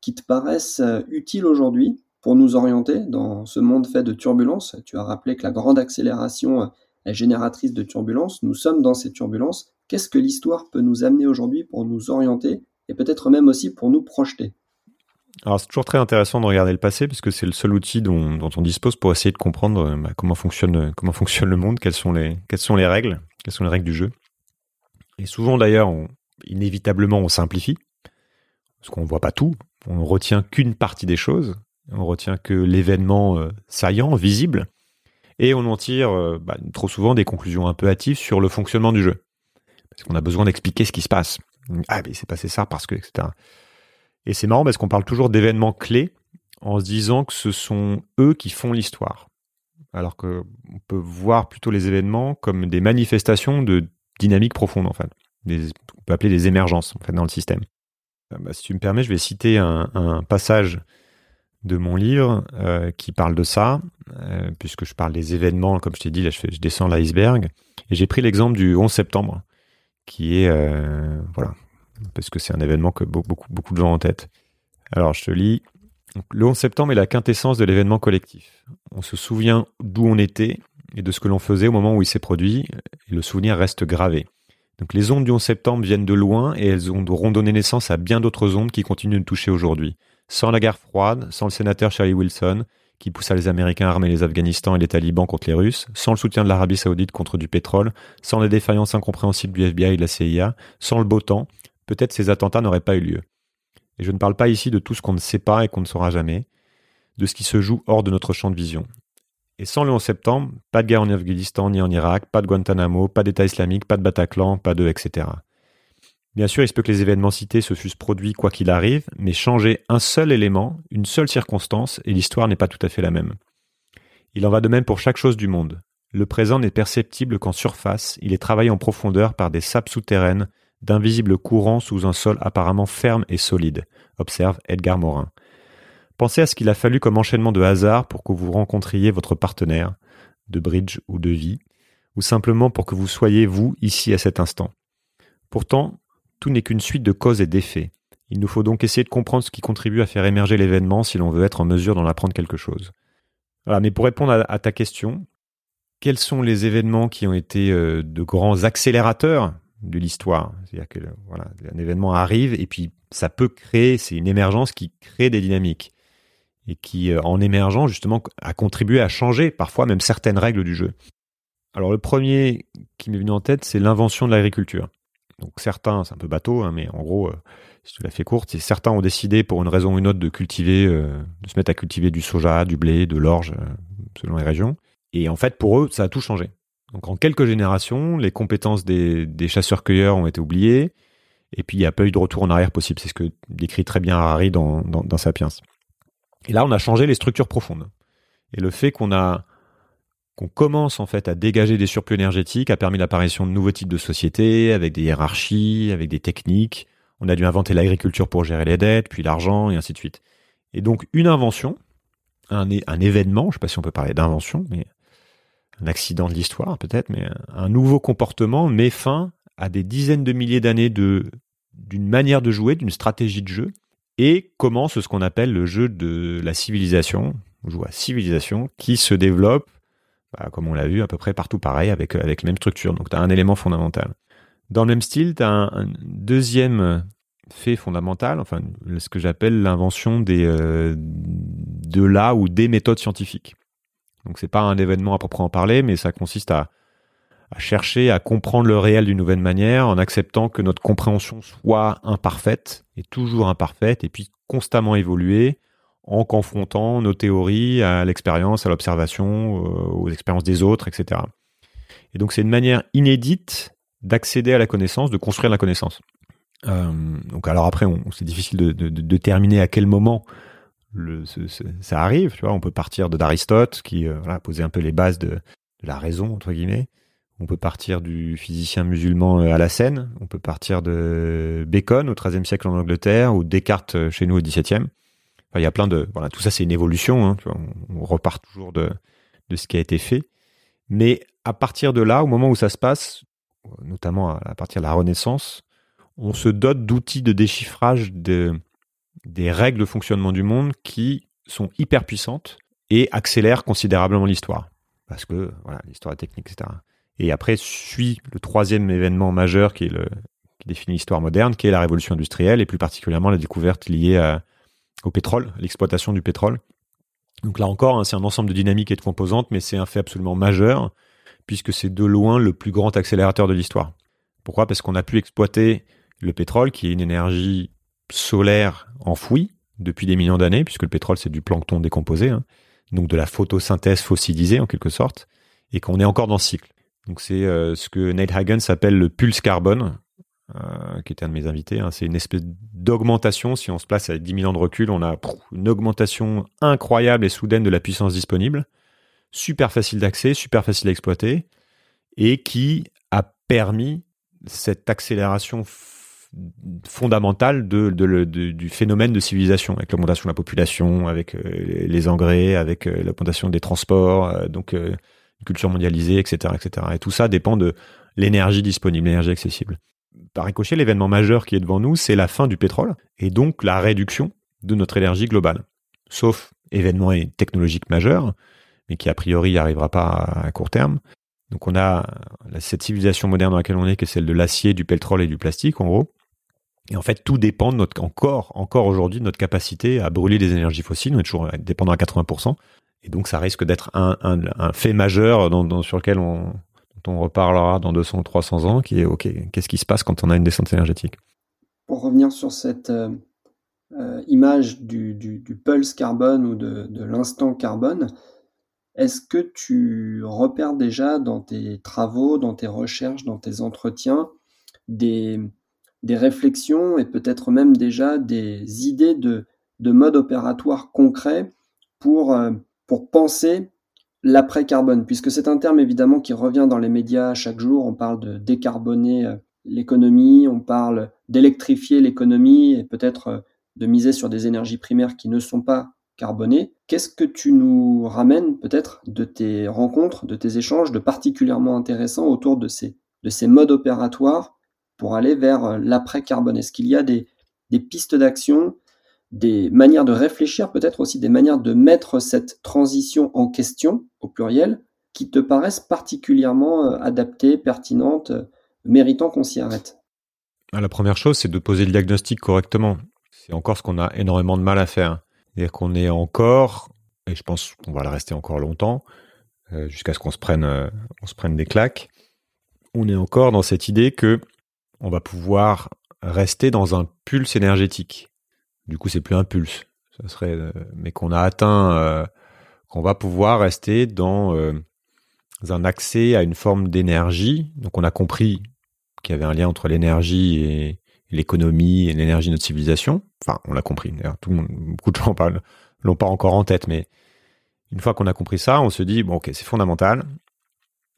qui te paraissent euh, utiles aujourd'hui pour nous orienter dans ce monde fait de turbulences? Tu as rappelé que la grande accélération euh, est génératrice de turbulences. Nous sommes dans ces turbulences. Qu'est-ce que l'histoire peut nous amener aujourd'hui pour nous orienter et peut-être même aussi pour nous projeter? Alors c'est toujours très intéressant de regarder le passé puisque c'est le seul outil dont, on dispose pour essayer de comprendre euh, bah, comment fonctionne comment fonctionne le monde, quelles sont les quelles sont les règles, quelles sont les règles du jeu. Et souvent d'ailleurs, inévitablement, on simplifie parce qu'on ne voit pas tout, on ne retient qu'une partie des choses on retient que l'événement euh, saillant, visible, et on en tire euh, bah, trop souvent des conclusions un peu hâtives sur le fonctionnement du jeu. Parce qu'on a besoin d'expliquer ce qui se passe. Ah, mais c'est passé ça parce que, etc. Et c'est marrant parce qu'on parle toujours d'événements clés en se disant que ce sont eux qui font l'histoire. Alors qu'on peut voir plutôt les événements comme des manifestations de dynamique profonde, en fait. on peut appeler des émergences, en fait, dans le système. Euh, bah, si tu me permets, je vais citer un passage de mon livre euh, qui parle de ça, euh, puisque je parle des événements, comme je t'ai dit, là je, descends l'iceberg, et j'ai pris l'exemple du 11 septembre, qui est, voilà, parce que c'est un événement que beaucoup, de gens ont en tête. Alors je te lis, le 11 septembre est la quintessence de l'événement collectif. On se souvient d'où on était et de ce que l'on faisait au moment où il s'est produit, et le souvenir reste gravé. Donc les ondes du 11 septembre viennent de loin et elles auront donné naissance à bien d'autres ondes qui continuent de toucher aujourd'hui sans la guerre froide, sans le sénateur Charlie Wilson, qui poussa les Américains à armer les Afghanistan et les talibans contre les Russes, sans le soutien de l'Arabie saoudite contre du pétrole, sans les défaillances incompréhensibles du FBI et de la CIA, sans le beau temps, peut-être ces attentats n'auraient pas eu lieu. Et je ne parle pas ici de tout ce qu'on ne sait pas et qu'on ne saura jamais, de ce qui se joue hors de notre champ de vision. Et sans le 11 septembre, pas de guerre en Afghanistan ni en Irak, pas de Guantanamo, pas d'État islamique, pas de Bataclan, pas de etc. Bien sûr, il se peut que les événements cités se fussent produits quoi qu'il arrive, mais changer un seul élément, une seule circonstance, et l'histoire n'est pas tout à fait la même. Il en va de même pour chaque chose du monde. Le présent n'est perceptible qu'en surface, il est travaillé en profondeur par des sapes souterraines, d'invisibles courants sous un sol apparemment ferme et solide, observe Edgar Morin. Pensez à ce qu'il a fallu comme enchaînement de hasard pour que vous rencontriez votre partenaire, de bridge ou de vie, ou simplement pour que vous soyez vous ici à cet instant. Pourtant, tout n'est qu'une suite de causes et d'effets. Il nous faut donc essayer de comprendre ce qui contribue à faire émerger l'événement si l'on veut être en mesure d'en apprendre quelque chose. Voilà, mais pour répondre à, ta question, quels sont les événements qui ont été euh, de grands accélérateurs de l'histoire C'est-à-dire que un événement arrive et puis ça peut créer, c'est une émergence qui crée des dynamiques et qui, euh, en émergeant justement, a contribué à changer parfois même certaines règles du jeu. Alors le premier qui m'est venu en tête, c'est l'invention de l'agriculture. Donc certains, c'est un peu bateau, hein, mais en gros, euh, si tu la fais courte, certains ont décidé pour une raison ou une autre de cultiver, euh, se mettre à cultiver du soja, du blé, de l'orge, selon les régions. Et en fait, pour eux, ça a tout changé. Donc en quelques générations, les compétences des, chasseurs-cueilleurs ont été oubliées, et puis il n'y a pas eu de retour en arrière possible. C'est ce que décrit très bien Harari dans, Sapiens. Et là, on a changé les structures profondes. Et le fait qu'on a qu'on commence en fait à dégager des surplus énergétiques a permis l'apparition de nouveaux types de sociétés avec des hiérarchies, avec des techniques. On a dû inventer l'agriculture pour gérer les dettes, puis l'argent et ainsi de suite. Et donc une invention, un événement, je ne sais pas si on peut parler d'invention, mais un accident de l'histoire peut-être, mais un nouveau comportement met fin à des dizaines de milliers d'années d'une manière de jouer, d'une stratégie de jeu, et commence ce qu'on appelle le jeu de la civilisation, on joue à civilisation, qui se développe bah, comme on l'a vu à peu près partout pareil, avec, avec la même structure. Donc tu as un élément fondamental. Dans le même style, tu as un, deuxième fait fondamental, enfin ce que j'appelle l'invention euh, de là ou des méthodes scientifiques. Donc c'est pas un événement à proprement parler, mais ça consiste à, chercher à comprendre le réel d'une nouvelle manière en acceptant que notre compréhension soit imparfaite et toujours imparfaite et puis constamment évoluer en confrontant nos théories à l'expérience, à l'observation, euh, aux expériences des autres, etc. Et donc c'est une manière inédite d'accéder à la connaissance, de construire la connaissance. Euh, donc alors après, c'est difficile de, de, de, déterminer à quel moment ça arrive. Tu vois, on peut partir de d'Aristote qui euh, voilà, posait un peu les bases de, la raison entre guillemets. On peut partir du physicien musulman euh, à la Seine. On peut partir de Bacon au XIIIe siècle en Angleterre ou Descartes euh, chez nous au XVIIe. Enfin, il y a plein de voilà, tout ça c'est une évolution. Hein, on, repart toujours de de ce qui a été fait. Mais à partir de là, au moment où ça se passe, notamment à partir de la Renaissance, on se dote d'outils de déchiffrage de, des règles de fonctionnement du monde qui sont hyper puissantes et accélèrent considérablement l'histoire. Parce que voilà, l'histoire technique, etc. Et après suit le troisième événement majeur qui, définit l'histoire moderne, qui est la révolution industrielle et plus particulièrement la découverte liée au pétrole, l'exploitation du pétrole. Donc là encore, hein, c'est un ensemble de dynamiques et de composantes, mais c'est un fait absolument majeur puisque c'est de loin le plus grand accélérateur de l'histoire. Pourquoi? Parce qu'on a pu exploiter le pétrole, qui est une énergie solaire enfouie depuis des millions d'années, puisque le pétrole c'est du plancton décomposé, hein, donc de la photosynthèse fossilisée en quelque sorte, et qu'on est encore dans ce cycle. Donc c'est euh, ce que Nate Hagen s'appelle le pulse carbone, euh, qui était un de mes invités. Hein. C'est une espèce d'augmentation, si on se place avec 10 000 ans de recul, on a une augmentation incroyable et soudaine de la puissance disponible, super facile d'accès, super facile à exploiter, et qui a permis cette accélération fondamentale du phénomène de civilisation, avec l'augmentation de la population, avec euh, les engrais, avec euh, l'augmentation des transports, euh, donc une culture mondialisée, etc., etc. Et tout ça dépend de l'énergie disponible, l'énergie accessible. Par ricochet, l'événement majeur qui est devant nous, c'est la fin du pétrole et donc la réduction de notre énergie globale. Sauf événement technologique majeur, mais qui a priori n'arrivera pas à court terme. Donc on a cette civilisation moderne dans laquelle on est, qui est celle de l'acier, du pétrole et du plastique, en gros. Et en fait, tout dépend encore, aujourd'hui, de notre capacité à brûler des énergies fossiles. On est toujours dépendant à 80%. Et donc, ça risque d'être un, fait majeur sur lequel on, reparlera dans 200 ou 300 ans, qui est, OK, qu'est-ce qui se passe quand on a une descente énergétique? Pour revenir sur cette euh, euh, image du, pulse carbone ou de l'instant carbone, est-ce que tu repères déjà dans tes travaux, dans tes recherches, dans tes entretiens, des, des réflexions et peut-être même déjà des idées de, de mode opératoire concret pour, euh, pour penser l'après-carbone, puisque c'est un terme évidemment qui revient dans les médias chaque jour. On parle de décarboner euh, l'économie, on parle d'électrifier l'économie et peut-être euh, de miser sur des énergies primaires qui ne sont pas carbonées. Qu'est-ce que tu nous ramènes peut-être de tes rencontres, de tes échanges, de particulièrement intéressants autour de ces, de ces modes opératoires pour aller vers euh, l'après-carbone Est-ce qu'il y a des, pistes d'action, des manières de réfléchir, peut-être aussi des manières de mettre cette transition en question, au pluriel, qui te paraissent particulièrement euh, adaptées, pertinentes, euh, méritant qu'on s'y arrête? Ah, La première chose, c'est de poser le diagnostic correctement. C'est encore ce qu'on a énormément de mal à faire. C'est-à-dire qu'on est encore, et je pense qu'on va le rester encore longtemps, jusqu'à ce qu'on se prenne, on se prenne des claques, on est encore dans cette idée que on va pouvoir rester dans un pulse énergétique. Du coup, c'est plus un pulse, ça serait, euh, mais qu'on a atteint, euh, qu'on va pouvoir rester dans euh, un accès à une forme d'énergie. Donc, on a compris qu'il y avait un lien entre l'énergie et l'économie et l'énergie de notre civilisation. Enfin, on l'a compris. Beaucoup de gens parlent, l'ont pas encore en tête, mais une fois qu'on a compris ça, on se dit bon, ok, c'est fondamental.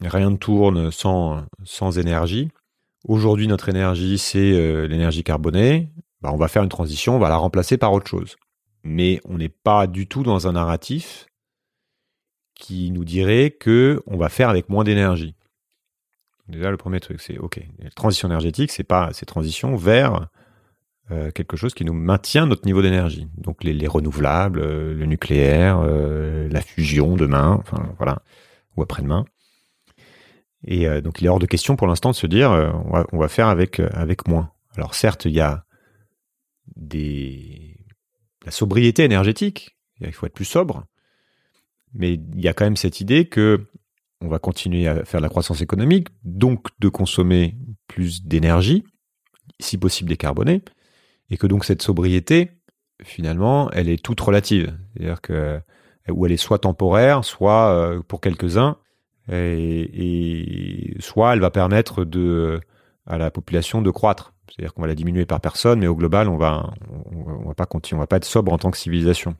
Rien ne tourne sans énergie. Aujourd'hui, notre énergie, c'est euh, l'énergie carbonée. Bah, on va faire une transition, on va la remplacer par autre chose. Mais on n'est pas du tout dans un narratif qui nous dirait que on va faire avec moins d'énergie. Déjà, le premier truc, c'est OK. La transition énergétique, c'est pas c'est transition vers euh, quelque chose qui nous maintient notre niveau d'énergie. Donc les, renouvelables, euh, le nucléaire, la fusion demain, enfin voilà, ou après-demain. Et euh, donc il est hors de question pour l'instant de se dire euh, on, va, on, va, faire avec euh, avec moins. Alors certes, il y a des la sobriété énergétique. Il faut être plus sobre. Mais il y a quand même cette idée que on va continuer à faire de la croissance économique, donc de consommer plus d'énergie, si possible décarbonée, et que donc cette sobriété, finalement, elle est toute relative. C'est-à-dire que elle est soit temporaire, soit pour quelques-uns, et, soit elle va permettre de, à la population de croître. C'est-à-dire qu'on va la diminuer par personne, mais au global, on va, on, va pas continuer, on va pas être sobre en tant que civilisation,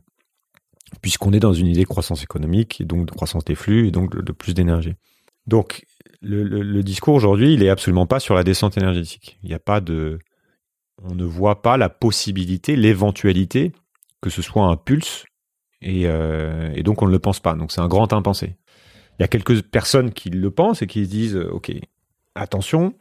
puisqu'on est dans une idée de croissance économique et donc de croissance des flux et donc de, plus d'énergie. Donc le, discours aujourd'hui, il est absolument pas sur la descente énergétique. Il n'y a pas de, on ne voit pas la possibilité, l'éventualité que ce soit un pulse euh, et, donc on ne le pense pas. Donc c'est un grand impensé. Il y a quelques personnes qui le pensent et qui se disent euh, ok, attention,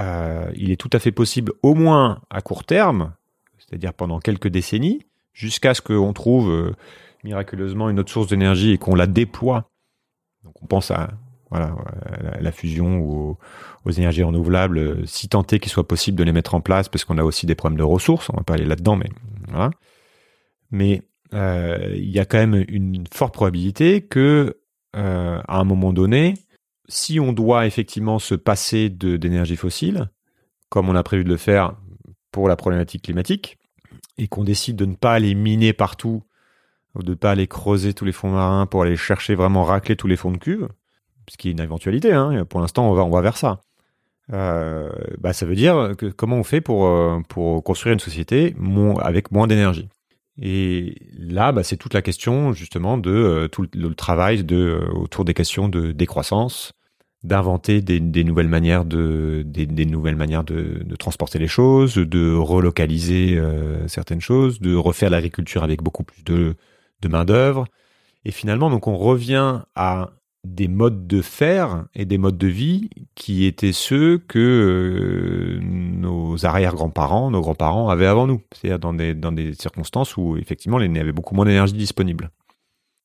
euh, il est tout à fait possible, au moins à court terme, c'est-à-dire pendant quelques décennies, jusqu'à ce qu'on trouve miraculeusement une autre source d'énergie et qu'on la déploie. Donc on pense à voilà, la, fusion ou aux, énergies renouvelables, si est qu'il soit possible de les mettre en place, parce qu'on a aussi des problèmes de ressources, on va pas aller là-dedans, mais voilà. Mais euh, il y a quand même une forte probabilité que, euh, à un moment donné, si on doit effectivement se passer d'énergie fossile, comme on a prévu de le faire pour la problématique climatique, et qu'on décide de ne pas aller miner partout, ou de ne pas aller creuser tous les fonds marins pour aller chercher vraiment racler tous les fonds de cuve, ce qui est une éventualité, hein, pour l'instant on va, on va vers ça. Euh, bah, ça veut dire que comment on fait pour, pour construire une société avec moins d'énergie? Et là, bah, c'est toute la question justement de euh, tout le, travail euh, autour des questions de décroissance, d'inventer des, nouvelles manières de des, nouvelles manières de, transporter les choses, de relocaliser euh, certaines choses, de refaire l'agriculture avec beaucoup plus de, de main d'œuvre. Et finalement, donc on revient à des modes de faire et des modes de vie qui étaient ceux que euh, nos arrière-grands-parents, nos grands-parents avaient avant nous. C'est-à-dire dans des, dans des circonstances où effectivement il y avait beaucoup moins d'énergie disponible.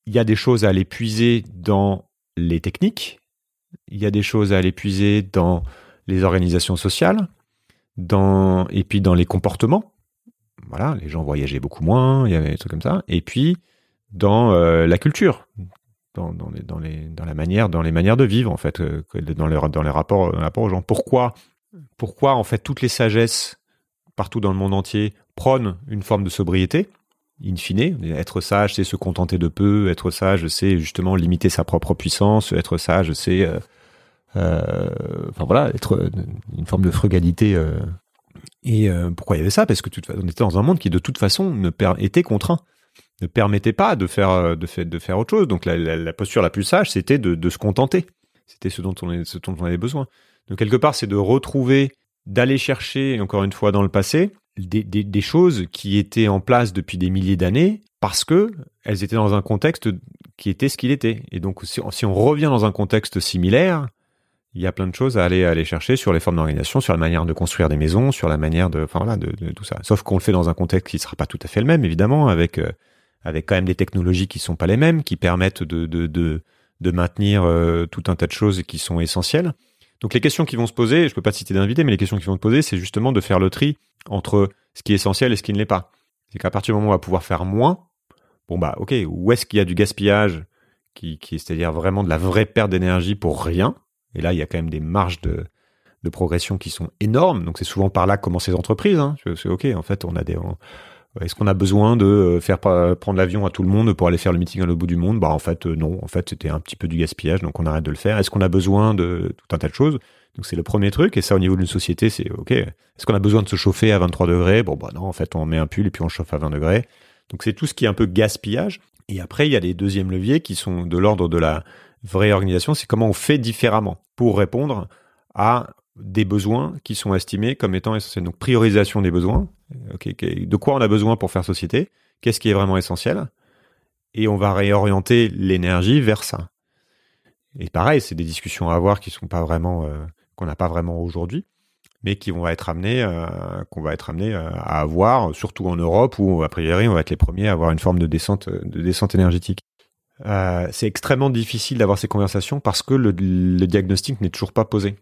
Il y a des choses à aller puiser dans les techniques, il y a des choses à aller puiser dans les organisations sociales, dans, et puis dans les comportements. Voilà, les gens voyageaient beaucoup moins, il y avait des trucs comme ça. Et puis dans euh, la culture, dans, les, dans, les, dans la manière, dans les manières de vivre en fait, euh, dans les, dans les rapports, rapports aux gens. Pourquoi, pourquoi en fait toutes les sagesses partout dans le monde entier prônent une forme de sobriété? In fine, être sage, c'est se contenter de peu. Être sage, c'est justement limiter sa propre puissance. Être sage, c'est, euh, euh, enfin voilà, être une forme de frugalité. Et pourquoi il y avait ça? Parce que tout, on était dans un monde qui de toute façon ne était contraint ne permettait pas de faire, euh, de, de faire autre chose. Donc la, posture la plus sage, c'était de, se contenter. C'était ce dont on, ce dont on avait besoin. Donc quelque part, c'est de retrouver, d'aller chercher, encore une fois dans le passé, des, choses qui étaient en place depuis des milliers d'années parce que elles étaient dans un contexte qui était ce qu'il était. Et donc si on, revient dans un contexte similaire, il y a plein de choses à aller aller chercher sur les formes d'organisation, sur la manière de construire des maisons, sur la manière de, enfin voilà, de, tout ça. Sauf qu'on le fait dans un contexte qui ne sera pas tout à fait le même, évidemment, avec euh, avec quand même des technologies qui sont pas les mêmes, qui permettent de, de, de, de maintenir euh, tout un tas de choses qui sont essentielles. Donc les questions qui vont se poser, je peux pas citer d'invité, mais les questions qui vont se poser, c'est justement de faire le tri entre ce qui est essentiel et ce qui ne l'est pas. C'est qu'à partir du moment où on va pouvoir faire moins, bon bah ok, où est-ce qu'il y a du gaspillage, qui, qui c'est-à-dire vraiment de la vraie perte d'énergie pour rien, et là il y a quand même des marges de, de progression qui sont énormes, donc c'est souvent par là que commencent ces entreprises. Hein. C'est ok, en fait on a des... Est-ce qu'on a besoin de euh, faire prendre l'avion à tout le monde pour aller faire le meeting à l'autre bout du monde? Bah en fait euh, non, en fait c'était un petit peu du gaspillage, donc on arrête de le faire. Est-ce qu'on a besoin de tout un tas de choses? Donc c'est le premier truc, et ça au niveau d'une société, c'est ok. Est-ce qu'on a besoin de se chauffer à 23 degrés? Bon bah non, en fait on met un pull et puis on chauffe à 20 degrés. Donc c'est tout ce qui est un peu gaspillage. Et après il y a les deuxièmes leviers qui sont de l'ordre de la vraie organisation, c'est comment on fait différemment pour répondre à des besoins qui sont estimés comme étant essentiels. Donc priorisation des besoins, de quoi on a besoin pour faire société, qu'est-ce qui est vraiment essentiel, et on va réorienter l'énergie vers ça. Et pareil, c'est des discussions à avoir qui sont pas vraiment euh, qu'on n'a pas vraiment aujourd'hui, mais qui vont être amenées, euh, qu'on va être amené euh, à avoir, surtout en Europe où a priori on va être les premiers à avoir une forme de descente, de descente énergétique. C'est extrêmement difficile d'avoir ces conversations parce que le diagnostic n'est toujours pas posé.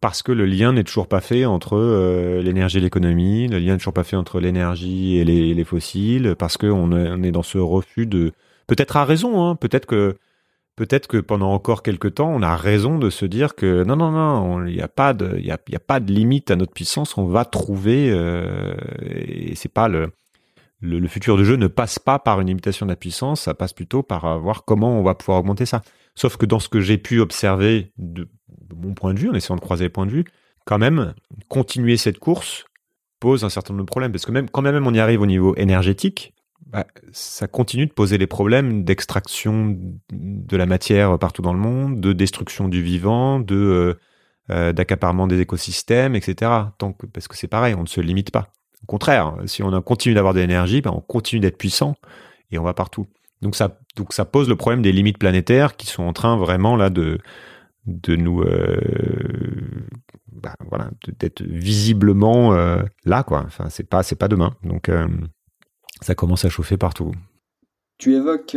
parce que le lien n'est toujours pas fait entre euh, l'énergie et l'économie, le lien n'est toujours pas fait entre l'énergie et les, fossiles, parce qu'on on est dans ce refus de, peut-être à raison, hein, peut-être que peut-être que pendant encore quelques temps, on a raison de se dire que non, non, non, il n'y a pas de, y a, a, pas de limite à notre puissance. On va trouver, euh, et c'est pas le, le, futur du jeu ne passe pas par une limitation de la puissance, ça passe plutôt par voir comment on va pouvoir augmenter ça. Sauf que dans ce que j'ai pu observer de, mon point de vue, en essayant de croiser les points de vue, quand même, continuer cette course pose un certain nombre de problèmes. Parce que même quand même on y arrive au niveau énergétique, bah, ça continue de poser les problèmes d'extraction de la matière partout dans le monde, de destruction du vivant, euh, euh, d'accaparement des écosystèmes, etc. Donc, parce que c'est pareil, on ne se limite pas. Au contraire, si on continue d'avoir de l'énergie, bah, on continue d'être puissant et on va partout. Donc ça, pose le problème des limites planétaires qui sont en train vraiment là de nous euh, bah, voilà d'être visiblement euh, là quoi. Enfin c'est pas c'est pas demain. Donc euh, ça commence à chauffer partout. Tu évoques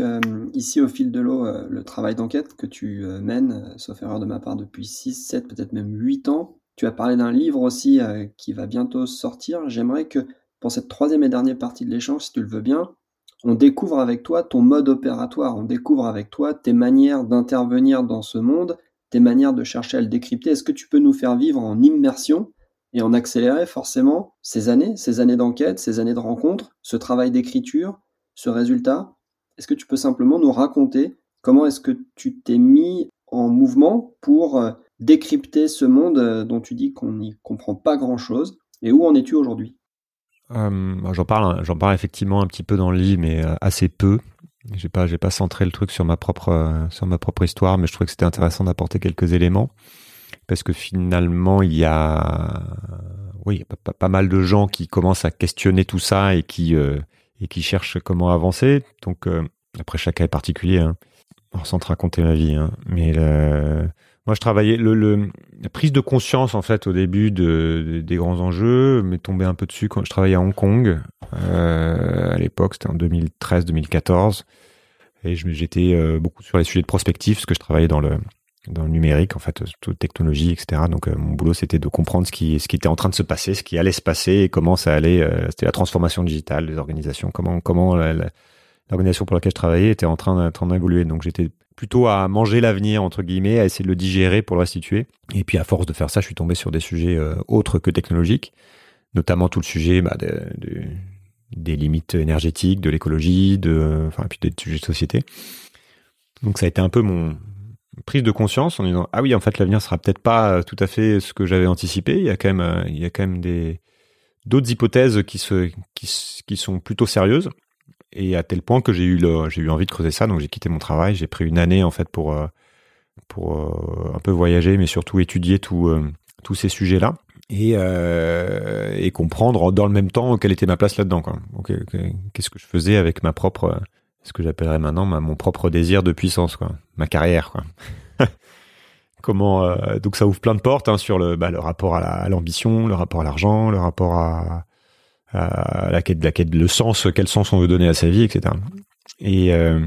ici au fil de l'eau le travail d'enquête que tu mènes, sauf erreur de ma part, depuis 6, 7, peut-être même 8 ans. Tu as parlé d'un livre aussi qui va bientôt sortir. J'aimerais que pour cette troisième et dernière partie de l'échange, si tu le veux bien, on découvre avec toi ton mode opératoire, on découvre avec toi tes manières d'intervenir dans ce monde, tes manières de chercher à le décrypter. Est-ce que tu peux nous faire vivre en immersion et en accélérer forcément ces années, ces années d'enquête, ces années de rencontres, ce travail d'écriture, ce résultat? Est-ce que tu peux simplement nous raconter comment est-ce que tu t'es mis en mouvement pour euh, décrypter ce monde euh, dont tu dis qu'on n'y comprend pas grand-chose et où en es-tu aujourd'hui? Euh, j'en parle, j'en parle effectivement un petit peu dans le livre, mais euh, assez peu. J'ai pas, pas centré le truc sur ma propre, sur ma propre histoire, mais je trouvais que c'était intéressant d'apporter quelques éléments. Parce que finalement il y a, oui, pas, mal de gens qui commencent à questionner tout ça et qui et qui cherchent comment avancer. Donc après cas est particulier, hein, sans te raconter ma vie, hein, mais moi, je travaillais le, la prise de conscience en fait au début de, des grands enjeux m'est tombé un peu dessus quand je travaillais à Hong Kong. Euh, à l'époque, c'était en 2013-2014, et j'étais euh, beaucoup sur les sujets de prospective, parce que je travaillais dans le dans le numérique, en fait, toute technologie, etc. Donc, euh, mon boulot, c'était de comprendre ce qui, ce qui était en train de se passer, ce qui allait se passer, et comment ça allait. Euh, c'était la transformation digitale des organisations, comment, comment l'organisation pour laquelle je travaillais était en train, en train d'évoluer. Donc, j'étais plutôt à manger l'avenir entre guillemets, à essayer de le digérer pour le restituer. Et puis à force de faire ça, je suis tombé sur des sujets euh, autres que technologiques, notamment tout le sujet bah, de, des limites énergétiques, de l'écologie, de, enfin, et puis des sujets de société. Donc ça a été un peu mon prise de conscience en disant ah oui en fait l'avenir sera peut-être pas tout à fait ce que j'avais anticipé. Il y a quand même euh, il y a quand même des d'autres hypothèses qui se qui, qui sont plutôt sérieuses et à tel point que j'ai eu le, j'ai eu envie de creuser ça, donc j'ai quitté mon travail, j'ai pris une année en fait pour euh, pour euh, un peu voyager, mais surtout étudier tout, euh, tous ces sujets-là. Et et comprendre dans le même temps quelle était ma place là-dedans, qu'est-ce que je faisais avec ma propre, ce que j'appellerais maintenant mon propre désir de puissance, quoi, ma carrière, quoi. Comment donc ça ouvre plein de portes hein, sur le, bah, le rapport à l'ambition, le rapport à l'argent, le rapport à la quête la quête, le sens, quel sens on veut donner à sa vie, etc. Et euh,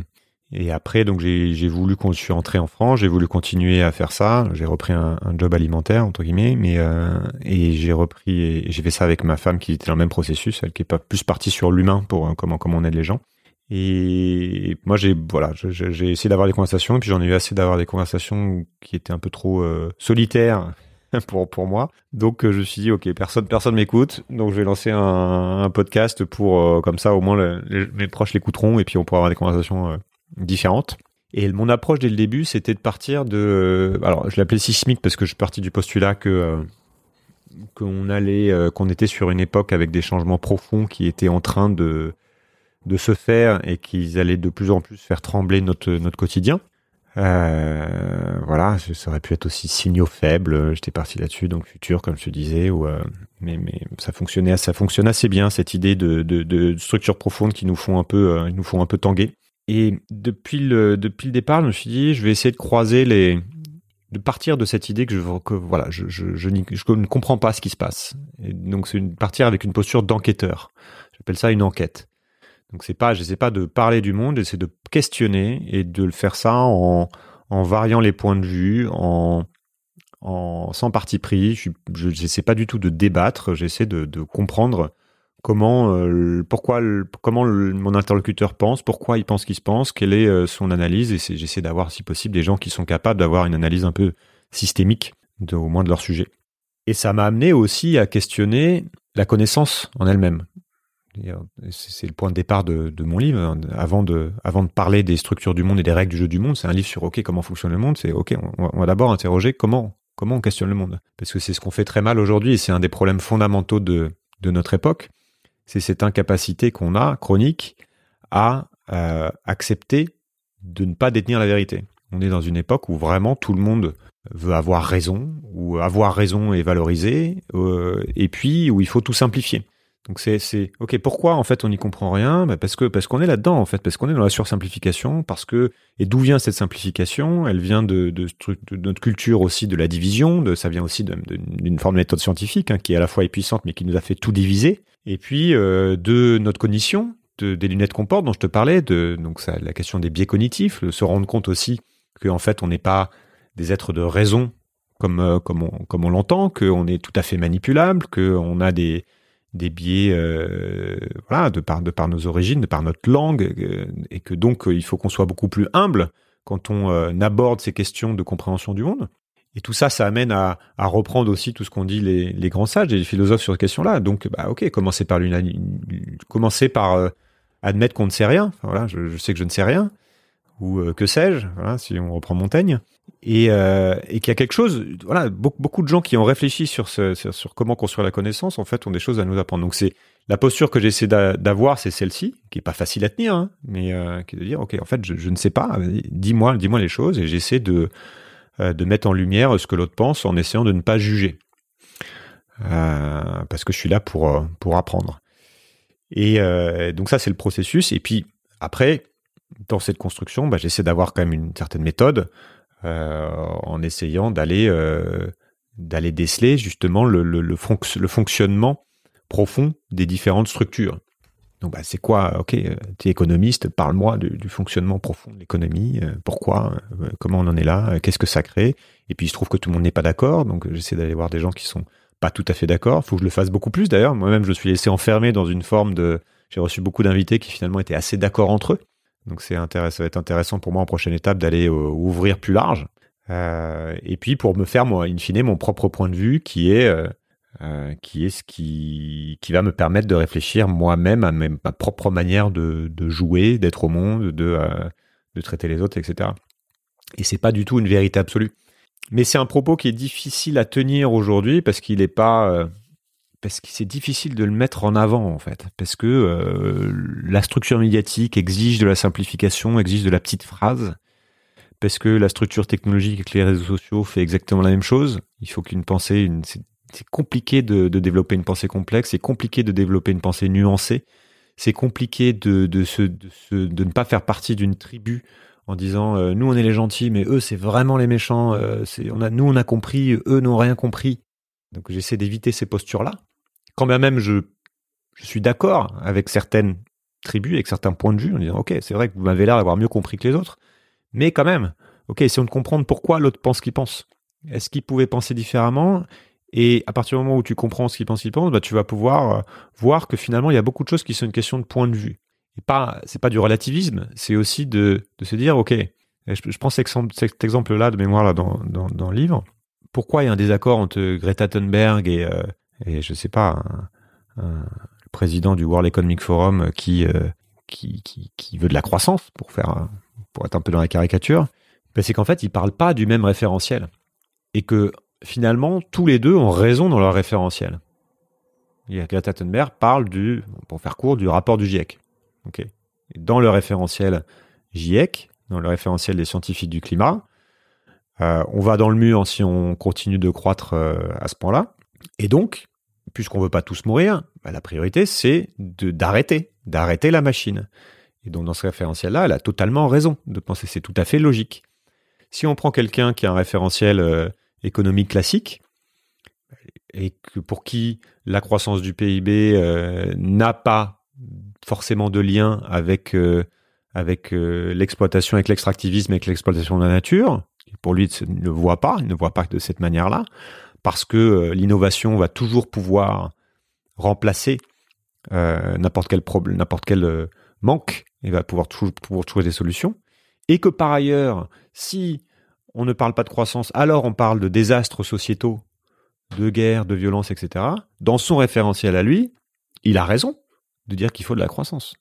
et après, donc j'ai voulu quand je suis entré en France, j'ai voulu continuer à faire ça. J'ai repris un, job alimentaire entre guillemets, mais euh, et j'ai repris j'ai fait ça avec ma femme qui était dans le même processus, elle qui est pas plus partie sur l'humain pour euh, comment comment on aide les gens. Et moi j'ai voilà, j'ai essayé d'avoir des conversations, et puis j'en ai eu assez d'avoir des conversations qui étaient un peu trop solitaires pour pour moi. Donc euh, je me suis dit ok personne personne m'écoute donc je vais lancer un, podcast pour euh, comme ça au moins mes proches l'écouteront et puis on pourra avoir des conversations euh, différentes. Et mon approche dès le début c'était de partir de alors je l'appelais sismique parce que je suis parti du postulat que qu'on allait qu'on était sur une époque avec des changements profonds qui étaient en train de de se faire et qu'ils allaient de plus en plus faire trembler notre notre quotidien. Euh, voilà, ça aurait pu être aussi signaux faibles. J'étais parti là-dessus, donc futur, comme je te disais. Euh, mais, ça fonctionnait, ça fonctionne assez bien cette idée de, structures profondes qui nous font un peu, euh, nous font un peu tanguer. Et depuis le départ, je me suis dit, je vais essayer de croiser les, de partir de cette idée que je que, voilà, je, ne comprends pas ce qui se passe. Et donc c'est partir avec une posture d'enquêteur. J'appelle ça une enquête. Donc c'est pas, j'essaie pas de parler du monde, j'essaie de questionner et de le faire ça en, variant les points de vue, en, en, sans parti pris. Je n'essaie pas du tout de débattre, j'essaie de, comprendre comment, euh, pourquoi, comment mon interlocuteur pense, pourquoi il pense qu'il se pense, quelle est euh, son analyse, et j'essaie d'avoir, si possible, des gens qui sont capables d'avoir une analyse un peu systémique, au moins de leur sujet. Et ça m'a amené aussi à questionner la connaissance en elle-même. C'est le point de départ de, mon livre. Avant de, avant de parler des structures du monde et des règles du jeu du monde, c'est un livre sur OK, comment fonctionne le monde. C'est OK, on, va d'abord interroger comment, comment on questionne le monde. Parce que c'est ce qu'on fait très mal aujourd'hui et c'est un des problèmes fondamentaux de, de notre époque c'est cette incapacité qu'on a, chronique, à euh, accepter de ne pas détenir la vérité. On est dans une époque où vraiment tout le monde veut avoir raison, ou avoir raison est valorisé, euh, et puis où il faut tout simplifier. Donc c'est c'est ok pourquoi en fait on n'y comprend rien? Bah parce que parce qu'on est là-dedans en fait parce qu'on est dans la sursimplification parce que et d'où vient cette simplification? Elle vient de, de, de, notre culture aussi de la division de ça vient aussi d'une forme de méthode scientifique hein, qui est à la fois puissante mais qui nous a fait tout diviser. Et puis euh, de notre cognition de, des lunettes qu'on porte dont je te parlais de donc ça la question des biais cognitifs se rendre compte aussi que en fait on n'est pas des êtres de raison comme euh, comme on comme on l'entend qu'on est tout à fait manipulable qu'on a des des biais euh, voilà de par de par nos origines de par notre langue euh, et que donc euh, il faut qu'on soit beaucoup plus humble quand on aborde ces questions de compréhension du monde. Et tout ça ça amène à, reprendre aussi tout ce qu'ont dit les, les, grands sages et les philosophes sur ces questions là donc bah ok commencer par par admettre qu'on ne sait rien. Voilà je, je, sais que je ne sais rien ou que sais-je si on reprend Montaigne et, euh, et qu'il y a quelque chose, voilà, beaucoup, de gens qui ont réfléchi sur, ce, sur, comment construire la connaissance, en fait, ont des choses à nous apprendre. Donc c'est la posture que j'essaie d'avoir, c'est celle-ci, qui est pas facile à tenir, hein, mais euh, qui est de dire, ok, en fait, je, ne sais pas, dis-moi, dis-moi les choses, et j'essaie de euh, de mettre en lumière ce que l'autre pense en essayant de ne pas juger, euh, parce que je suis là pour euh, pour apprendre. Et euh, donc ça, c'est le processus. Et puis après, dans cette construction, bah, j'essaie d'avoir quand même une certaine méthode. Euh, en essayant d'aller euh, d'aller déceler justement le, le, fonctionnement profond des différentes structures. Donc, bah, c'est quoi Ok, euh, tu es économiste, parle-moi du, fonctionnement profond de l'économie. pourquoi Comment on en est là Qu'est-ce que ça crée Et puis, il se trouve que tout le monde n'est pas d'accord. Donc, j'essaie d'aller voir des gens qui sont pas tout à fait d'accord. Faut que je le fasse beaucoup plus d'ailleurs. Moi-même, je suis laissé enfermer dans une forme de. J'ai reçu beaucoup d'invités qui finalement étaient assez d'accord entre eux. Donc c'est intéressant, ça va être intéressant pour moi en prochaine étape d'aller euh, ouvrir plus large. Euh, et puis pour me faire moi, in fine, mon propre point de vue qui est euh, qui est ce qui qui va me permettre de réfléchir moi-même à ma, propre manière de, jouer, d'être au monde, de de traiter les autres, etc. Et c'est pas du tout une vérité absolue. Mais c'est un propos qui est difficile à tenir aujourd'hui parce qu'il n'est pas parce que c'est difficile de le mettre en avant en fait, parce que euh, la structure médiatique exige de la simplification, exige de la petite phrase, parce que la structure technologique avec les réseaux sociaux fait exactement la même chose. Il faut qu'une pensée, une, c'est, compliqué de, de, développer une pensée complexe, c'est compliqué de développer une pensée nuancée, c'est compliqué de, de, de, de ne pas faire partie d'une tribu en disant euh, nous on est les gentils, mais eux c'est vraiment les méchants. Euh, c'est, on a, nous on a compris, eux n'ont rien compris. Donc j'essaie d'éviter ces postures-là quand bien même je, suis d'accord avec certaines tribus, avec certains points de vue, en disant, OK, c'est vrai que vous m'avez l'air d'avoir mieux compris que les autres, mais quand même, OK, essayons de comprendre pourquoi l'autre pense qu'il pense. Est-ce qu'il pouvait penser différemment? Et à partir du moment où tu comprends ce qu'il pense qu'il pense, bah, tu vas pouvoir euh, voir que finalement, il y a beaucoup de choses qui sont une question de point de vue. Et pas, c'est pas du relativisme, c'est aussi de, se dire, OK, je, prends cet exemple-là de mémoire dans le livre. Pourquoi il y a un désaccord entre Greta Thunberg et, euh, et je sais pas, un, le président du World Economic Forum qui, euh, qui, qui, qui, veut de la croissance, pour, faire, pour être un peu dans la caricature, ben c'est qu'en fait, ils parlent pas du même référentiel. Et que finalement, tous les deux ont raison dans leur référentiel. Greta Thunberg parle du, pour faire court, du rapport du GIEC. Et dans le référentiel GIEC, dans le référentiel des scientifiques du climat, euh, on va dans le mur si on continue de croître euh, à ce point-là. Et donc, puisqu'on veut pas tous mourir, bah, la priorité c'est d'arrêter, d'arrêter la machine. Et donc dans ce référentiel-là, elle a totalement raison de penser, c'est tout à fait logique. Si on prend quelqu'un qui a un référentiel euh, économique classique, et que pour qui la croissance du PIB euh, n'a pas forcément de lien avec, euh, avec l'exploitation, avec l'extractivisme, avec l'exploitation de la nature. Pour lui, il ne le voit pas, il ne voit pas de cette manière-là, parce que l'innovation va toujours pouvoir remplacer n'importe quel problème, n'importe quel manque, et va pouvoir trouver des solutions. Et que par ailleurs, si on ne parle pas de croissance, alors on parle de désastres sociétaux, de guerre, de violence, etc. Dans son référentiel à lui, il a raison de dire qu'il faut de la croissance.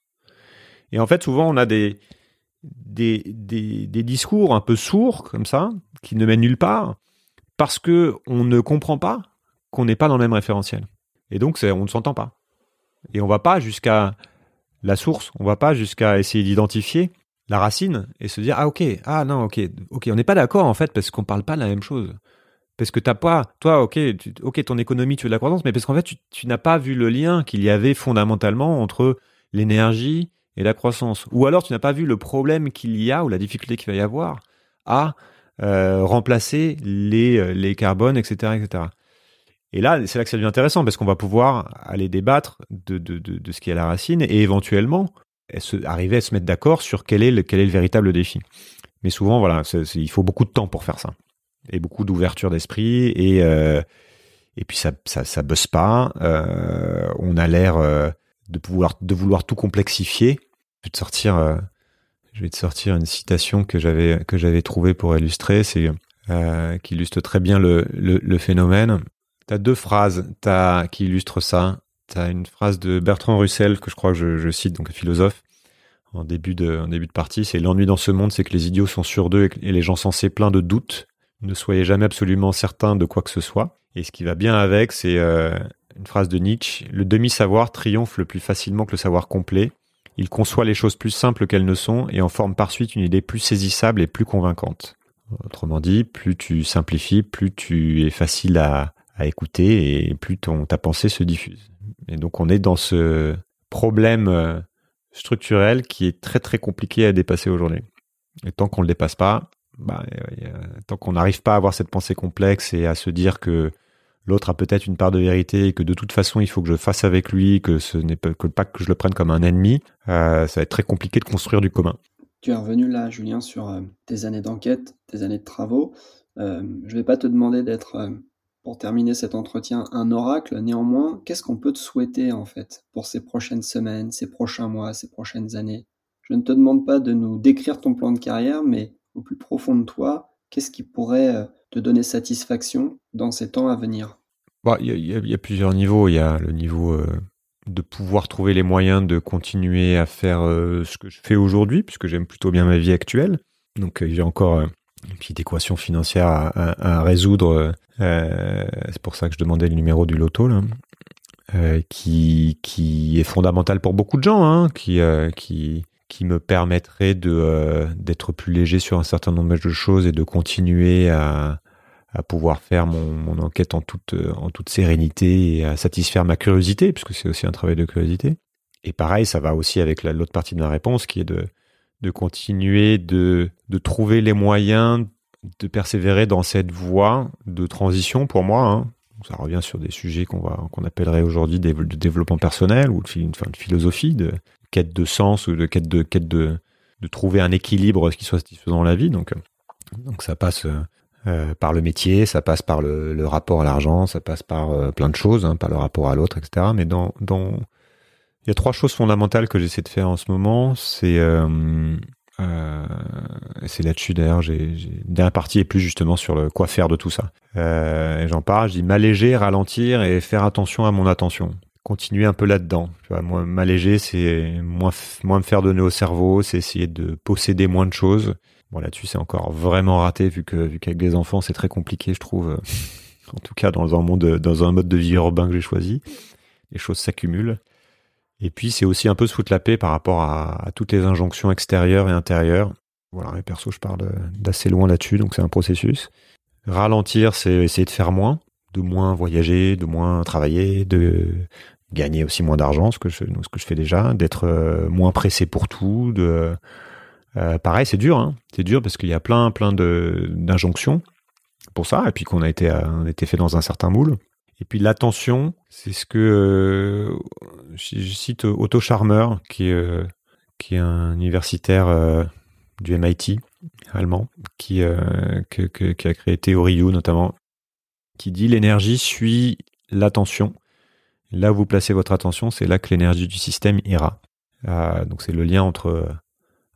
Et en fait, souvent, on a des, discours un peu sourds, comme ça, qui ne mènent nulle part, parce que on ne comprend pas qu'on n'est pas dans le même référentiel. Et donc, on ne s'entend pas. Et on va pas jusqu'à la source, on va pas jusqu'à essayer d'identifier la racine et se dire ah ok ah non ok ok on n'est pas d'accord en fait parce qu'on parle pas de la même chose parce que t'as pas toi ok ton économie tu veux de la croissance mais parce qu'en fait tu, n'as pas vu le lien qu'il y avait fondamentalement entre l'énergie et la croissance ou alors tu n'as pas vu le problème qu'il y a ou la difficulté qu'il va y avoir à euh, remplacer les euh, les carbones etc etc et là c'est là que ça devient intéressant parce qu'on va pouvoir aller débattre de, de, de, de ce qui est la racine et éventuellement arriver à se mettre d'accord sur quel est, le, quel est le véritable défi. Mais souvent, voilà, il faut beaucoup de temps pour faire ça. Et beaucoup d'ouverture d'esprit. Et, euh, et puis, ça, ça, ça bosse pas. On a l'air de, pouvoir, de vouloir tout complexifier. Te sortir, je vais te sortir une citation que j'avais, que j'avais trouvée pour illustrer. C'est, qui illustre très bien le, le, phénomène. Tu as deux phrases as, qui illustrent ça. Tu as une phrase de Bertrand Russell que je crois que je, cite, donc philosophe, en début de, en début de partie. C'est l'ennui dans ce monde, c'est que les idiots sont sûrs d'eux et les gens sensés pleins de doutes. Ne soyez jamais absolument certains de quoi que ce soit. Et ce qui va bien avec, c'est euh, une phrase de Nietzsche. Le demi-savoir triomphe le plus facilement que le savoir complet. Il conçoit les choses plus simples qu'elles ne sont et en forme par suite une idée plus saisissable et plus convaincante. Autrement dit, plus tu simplifies, plus tu es facile à, écouter et plus ta pensée se diffuse. Et donc on est dans ce problème euh, structurel qui est très très compliqué à dépasser aujourd'hui. Et tant qu'on ne le dépasse pas, bah, tant qu'on n'arrive pas à avoir cette pensée complexe et à se dire que l'autre a peut-être une part de vérité et que de toute façon il faut que je fasse avec lui, que ce n'est pas que, pas que je le prenne comme un ennemi, euh, ça va être très compliqué de construire du commun. Tu es revenu là, Julien, sur euh, tes années d'enquête, tes années de travaux. je ne vais pas te demander d'être pour terminer cet entretien, un oracle. Néanmoins, qu'est-ce qu'on peut te souhaiter en fait pour ces prochaines semaines, ces prochains mois, ces prochaines années? Je ne te demande pas de nous décrire ton plan de carrière, mais au plus profond de toi, qu'est-ce qui pourrait euh, te donner satisfaction dans ces temps à venir? Bah, Il y, a plusieurs niveaux. Il y a le niveau euh, de pouvoir trouver les moyens de continuer à faire euh, ce que je fais aujourd'hui, puisque j'aime plutôt bien ma vie actuelle. Donc j'ai encore une petite équation financière à, résoudre. Euh, c'est pour ça que je demandais le numéro du loto là. Euh, qui est fondamental pour beaucoup de gens, hein, euh, qui qui me permettrait de d'être plus léger sur un certain nombre de choses et de continuer à pouvoir faire mon, enquête en toute en toute sérénité et à satisfaire ma curiosité puisque c'est aussi un travail de curiosité. Et pareil, ça va aussi avec l'autre partie de ma réponse qui est de continuer de, trouver les moyens de persévérer dans cette voie de transition pour moi. Hein. Ça revient sur des sujets qu'on va appellerait aujourd'hui de développement personnel ou de, de philosophie, de quête de sens ou de quête de quête de, de trouver un équilibre qui soit satisfaisant dans la vie. Donc donc ça passe euh, par le métier, ça passe par le, le rapport à l'argent, ça passe par euh, plein de choses, hein, par le rapport à l'autre, etc. Mais dans dans il y a trois choses fondamentales que j'essaie de faire en ce moment. C'est euh, euh, c'est là-dessus d'ailleurs, j'ai dernière partie est plus justement sur le quoi faire de tout ça. Euh, j'en parle, je dis m'alléger, ralentir et faire attention à mon attention. Continuer un peu là-dedans. M'alléger, c'est moins moins me faire donner au cerveau, c'est essayer de posséder moins de choses. Bon là-dessus, c'est encore vraiment raté vu que vu qu'avec des enfants, c'est très compliqué, je trouve. en tout cas, dans un monde, dans un mode de vie urbain que j'ai choisi, les choses s'accumulent. Et puis c'est aussi un peu se foutre la paix par rapport à, toutes les injonctions extérieures et intérieures. Voilà, et perso, je parle d'assez loin là-dessus, donc c'est un processus. Ralentir, c'est essayer de faire moins, de moins voyager, de moins travailler, de gagner aussi moins d'argent, ce que je, ce que je fais déjà, d'être euh, moins pressé pour tout. De, euh, pareil, c'est dur, hein. c'est dur parce qu'il y a plein, plein d'injonctions pour ça, et puis qu'on a été, on a été fait dans un certain moule. Et puis l'attention, c'est ce que euh, je cite Otto Charmer, qui est, euh, qui est un universitaire du MIT allemand, qui, qui a créé Theory U notamment, qui dit l'énergie suit l'attention. Là où vous placez votre attention, c'est là que l'énergie du système ira. donc c'est le lien entre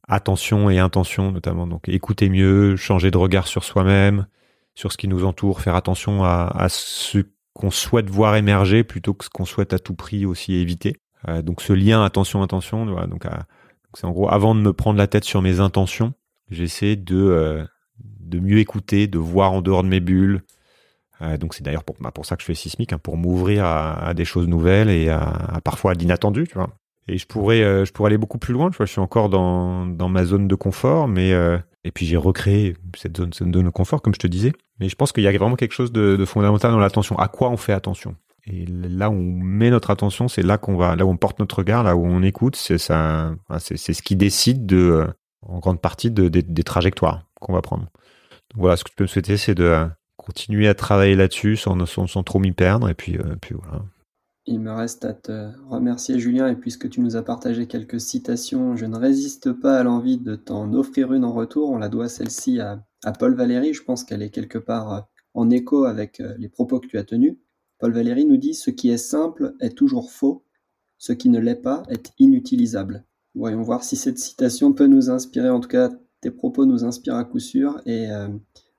attention et intention notamment. Donc écouter mieux, changer de regard sur soi-même, sur ce qui nous entoure, faire attention à, ce qu'on souhaite voir émerger plutôt que ce qu'on souhaite à tout prix aussi éviter. Euh, donc ce lien attention-intention, donc, donc c'est en gros avant de me prendre la tête sur mes intentions, j'essaie euh, de mieux écouter, de voir en dehors de mes bulles. Euh, donc c'est d'ailleurs pour, bah, pour ça que je fais sismique, hein, pour m'ouvrir à, des choses nouvelles et à, parfois à l'inattendu, tu vois. Et je pourrais, euh, je pourrais aller beaucoup plus loin. Je, je suis encore dans, dans ma zone de confort, mais euh, et puis j'ai recréé cette zone, cette zone de confort, comme je te disais. Mais je pense qu'il y a vraiment quelque chose de, fondamental dans l'attention. À quoi on fait attention Et là où on met notre attention, c'est là qu'on va, là où on porte notre regard, là où on écoute. C'est ça, c'est ce qui décide de, en grande partie, de, des trajectoires qu'on va prendre. Voilà, ce que tu peux me souhaiter, c'est de continuer à travailler là-dessus sans, trop m'y perdre. Et puis, puis voilà. Il me reste à te remercier Julien et puisque tu nous as partagé quelques citations, je ne résiste pas à l'envie de t'en offrir une en retour. On la doit celle-ci à, Paul Valéry, je pense qu'elle est quelque part euh, en écho avec euh, les propos que tu as tenus. Paul Valéry nous dit Ce qui est simple est toujours faux, ce qui ne l'est pas est inutilisable. Voyons voir si cette citation peut nous inspirer, en tout cas tes propos nous inspirent à coup sûr et euh,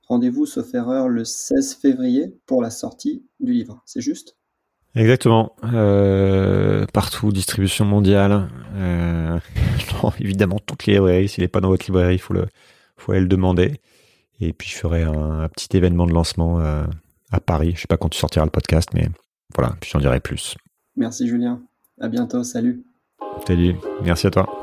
rendez-vous sauf erreur le 16 février pour la sortie du livre. C'est juste? Exactement. Euh, partout, distribution mondiale. Euh, évidemment, toutes les librairies. S'il n'est pas dans votre librairie, il faut, le, faut aller le demander. Et puis, je ferai un, petit événement de lancement euh, à Paris. Je sais pas quand tu sortiras le podcast, mais voilà, puis j'en dirai plus. Merci Julien. À bientôt. Salut. Salut. Merci à toi.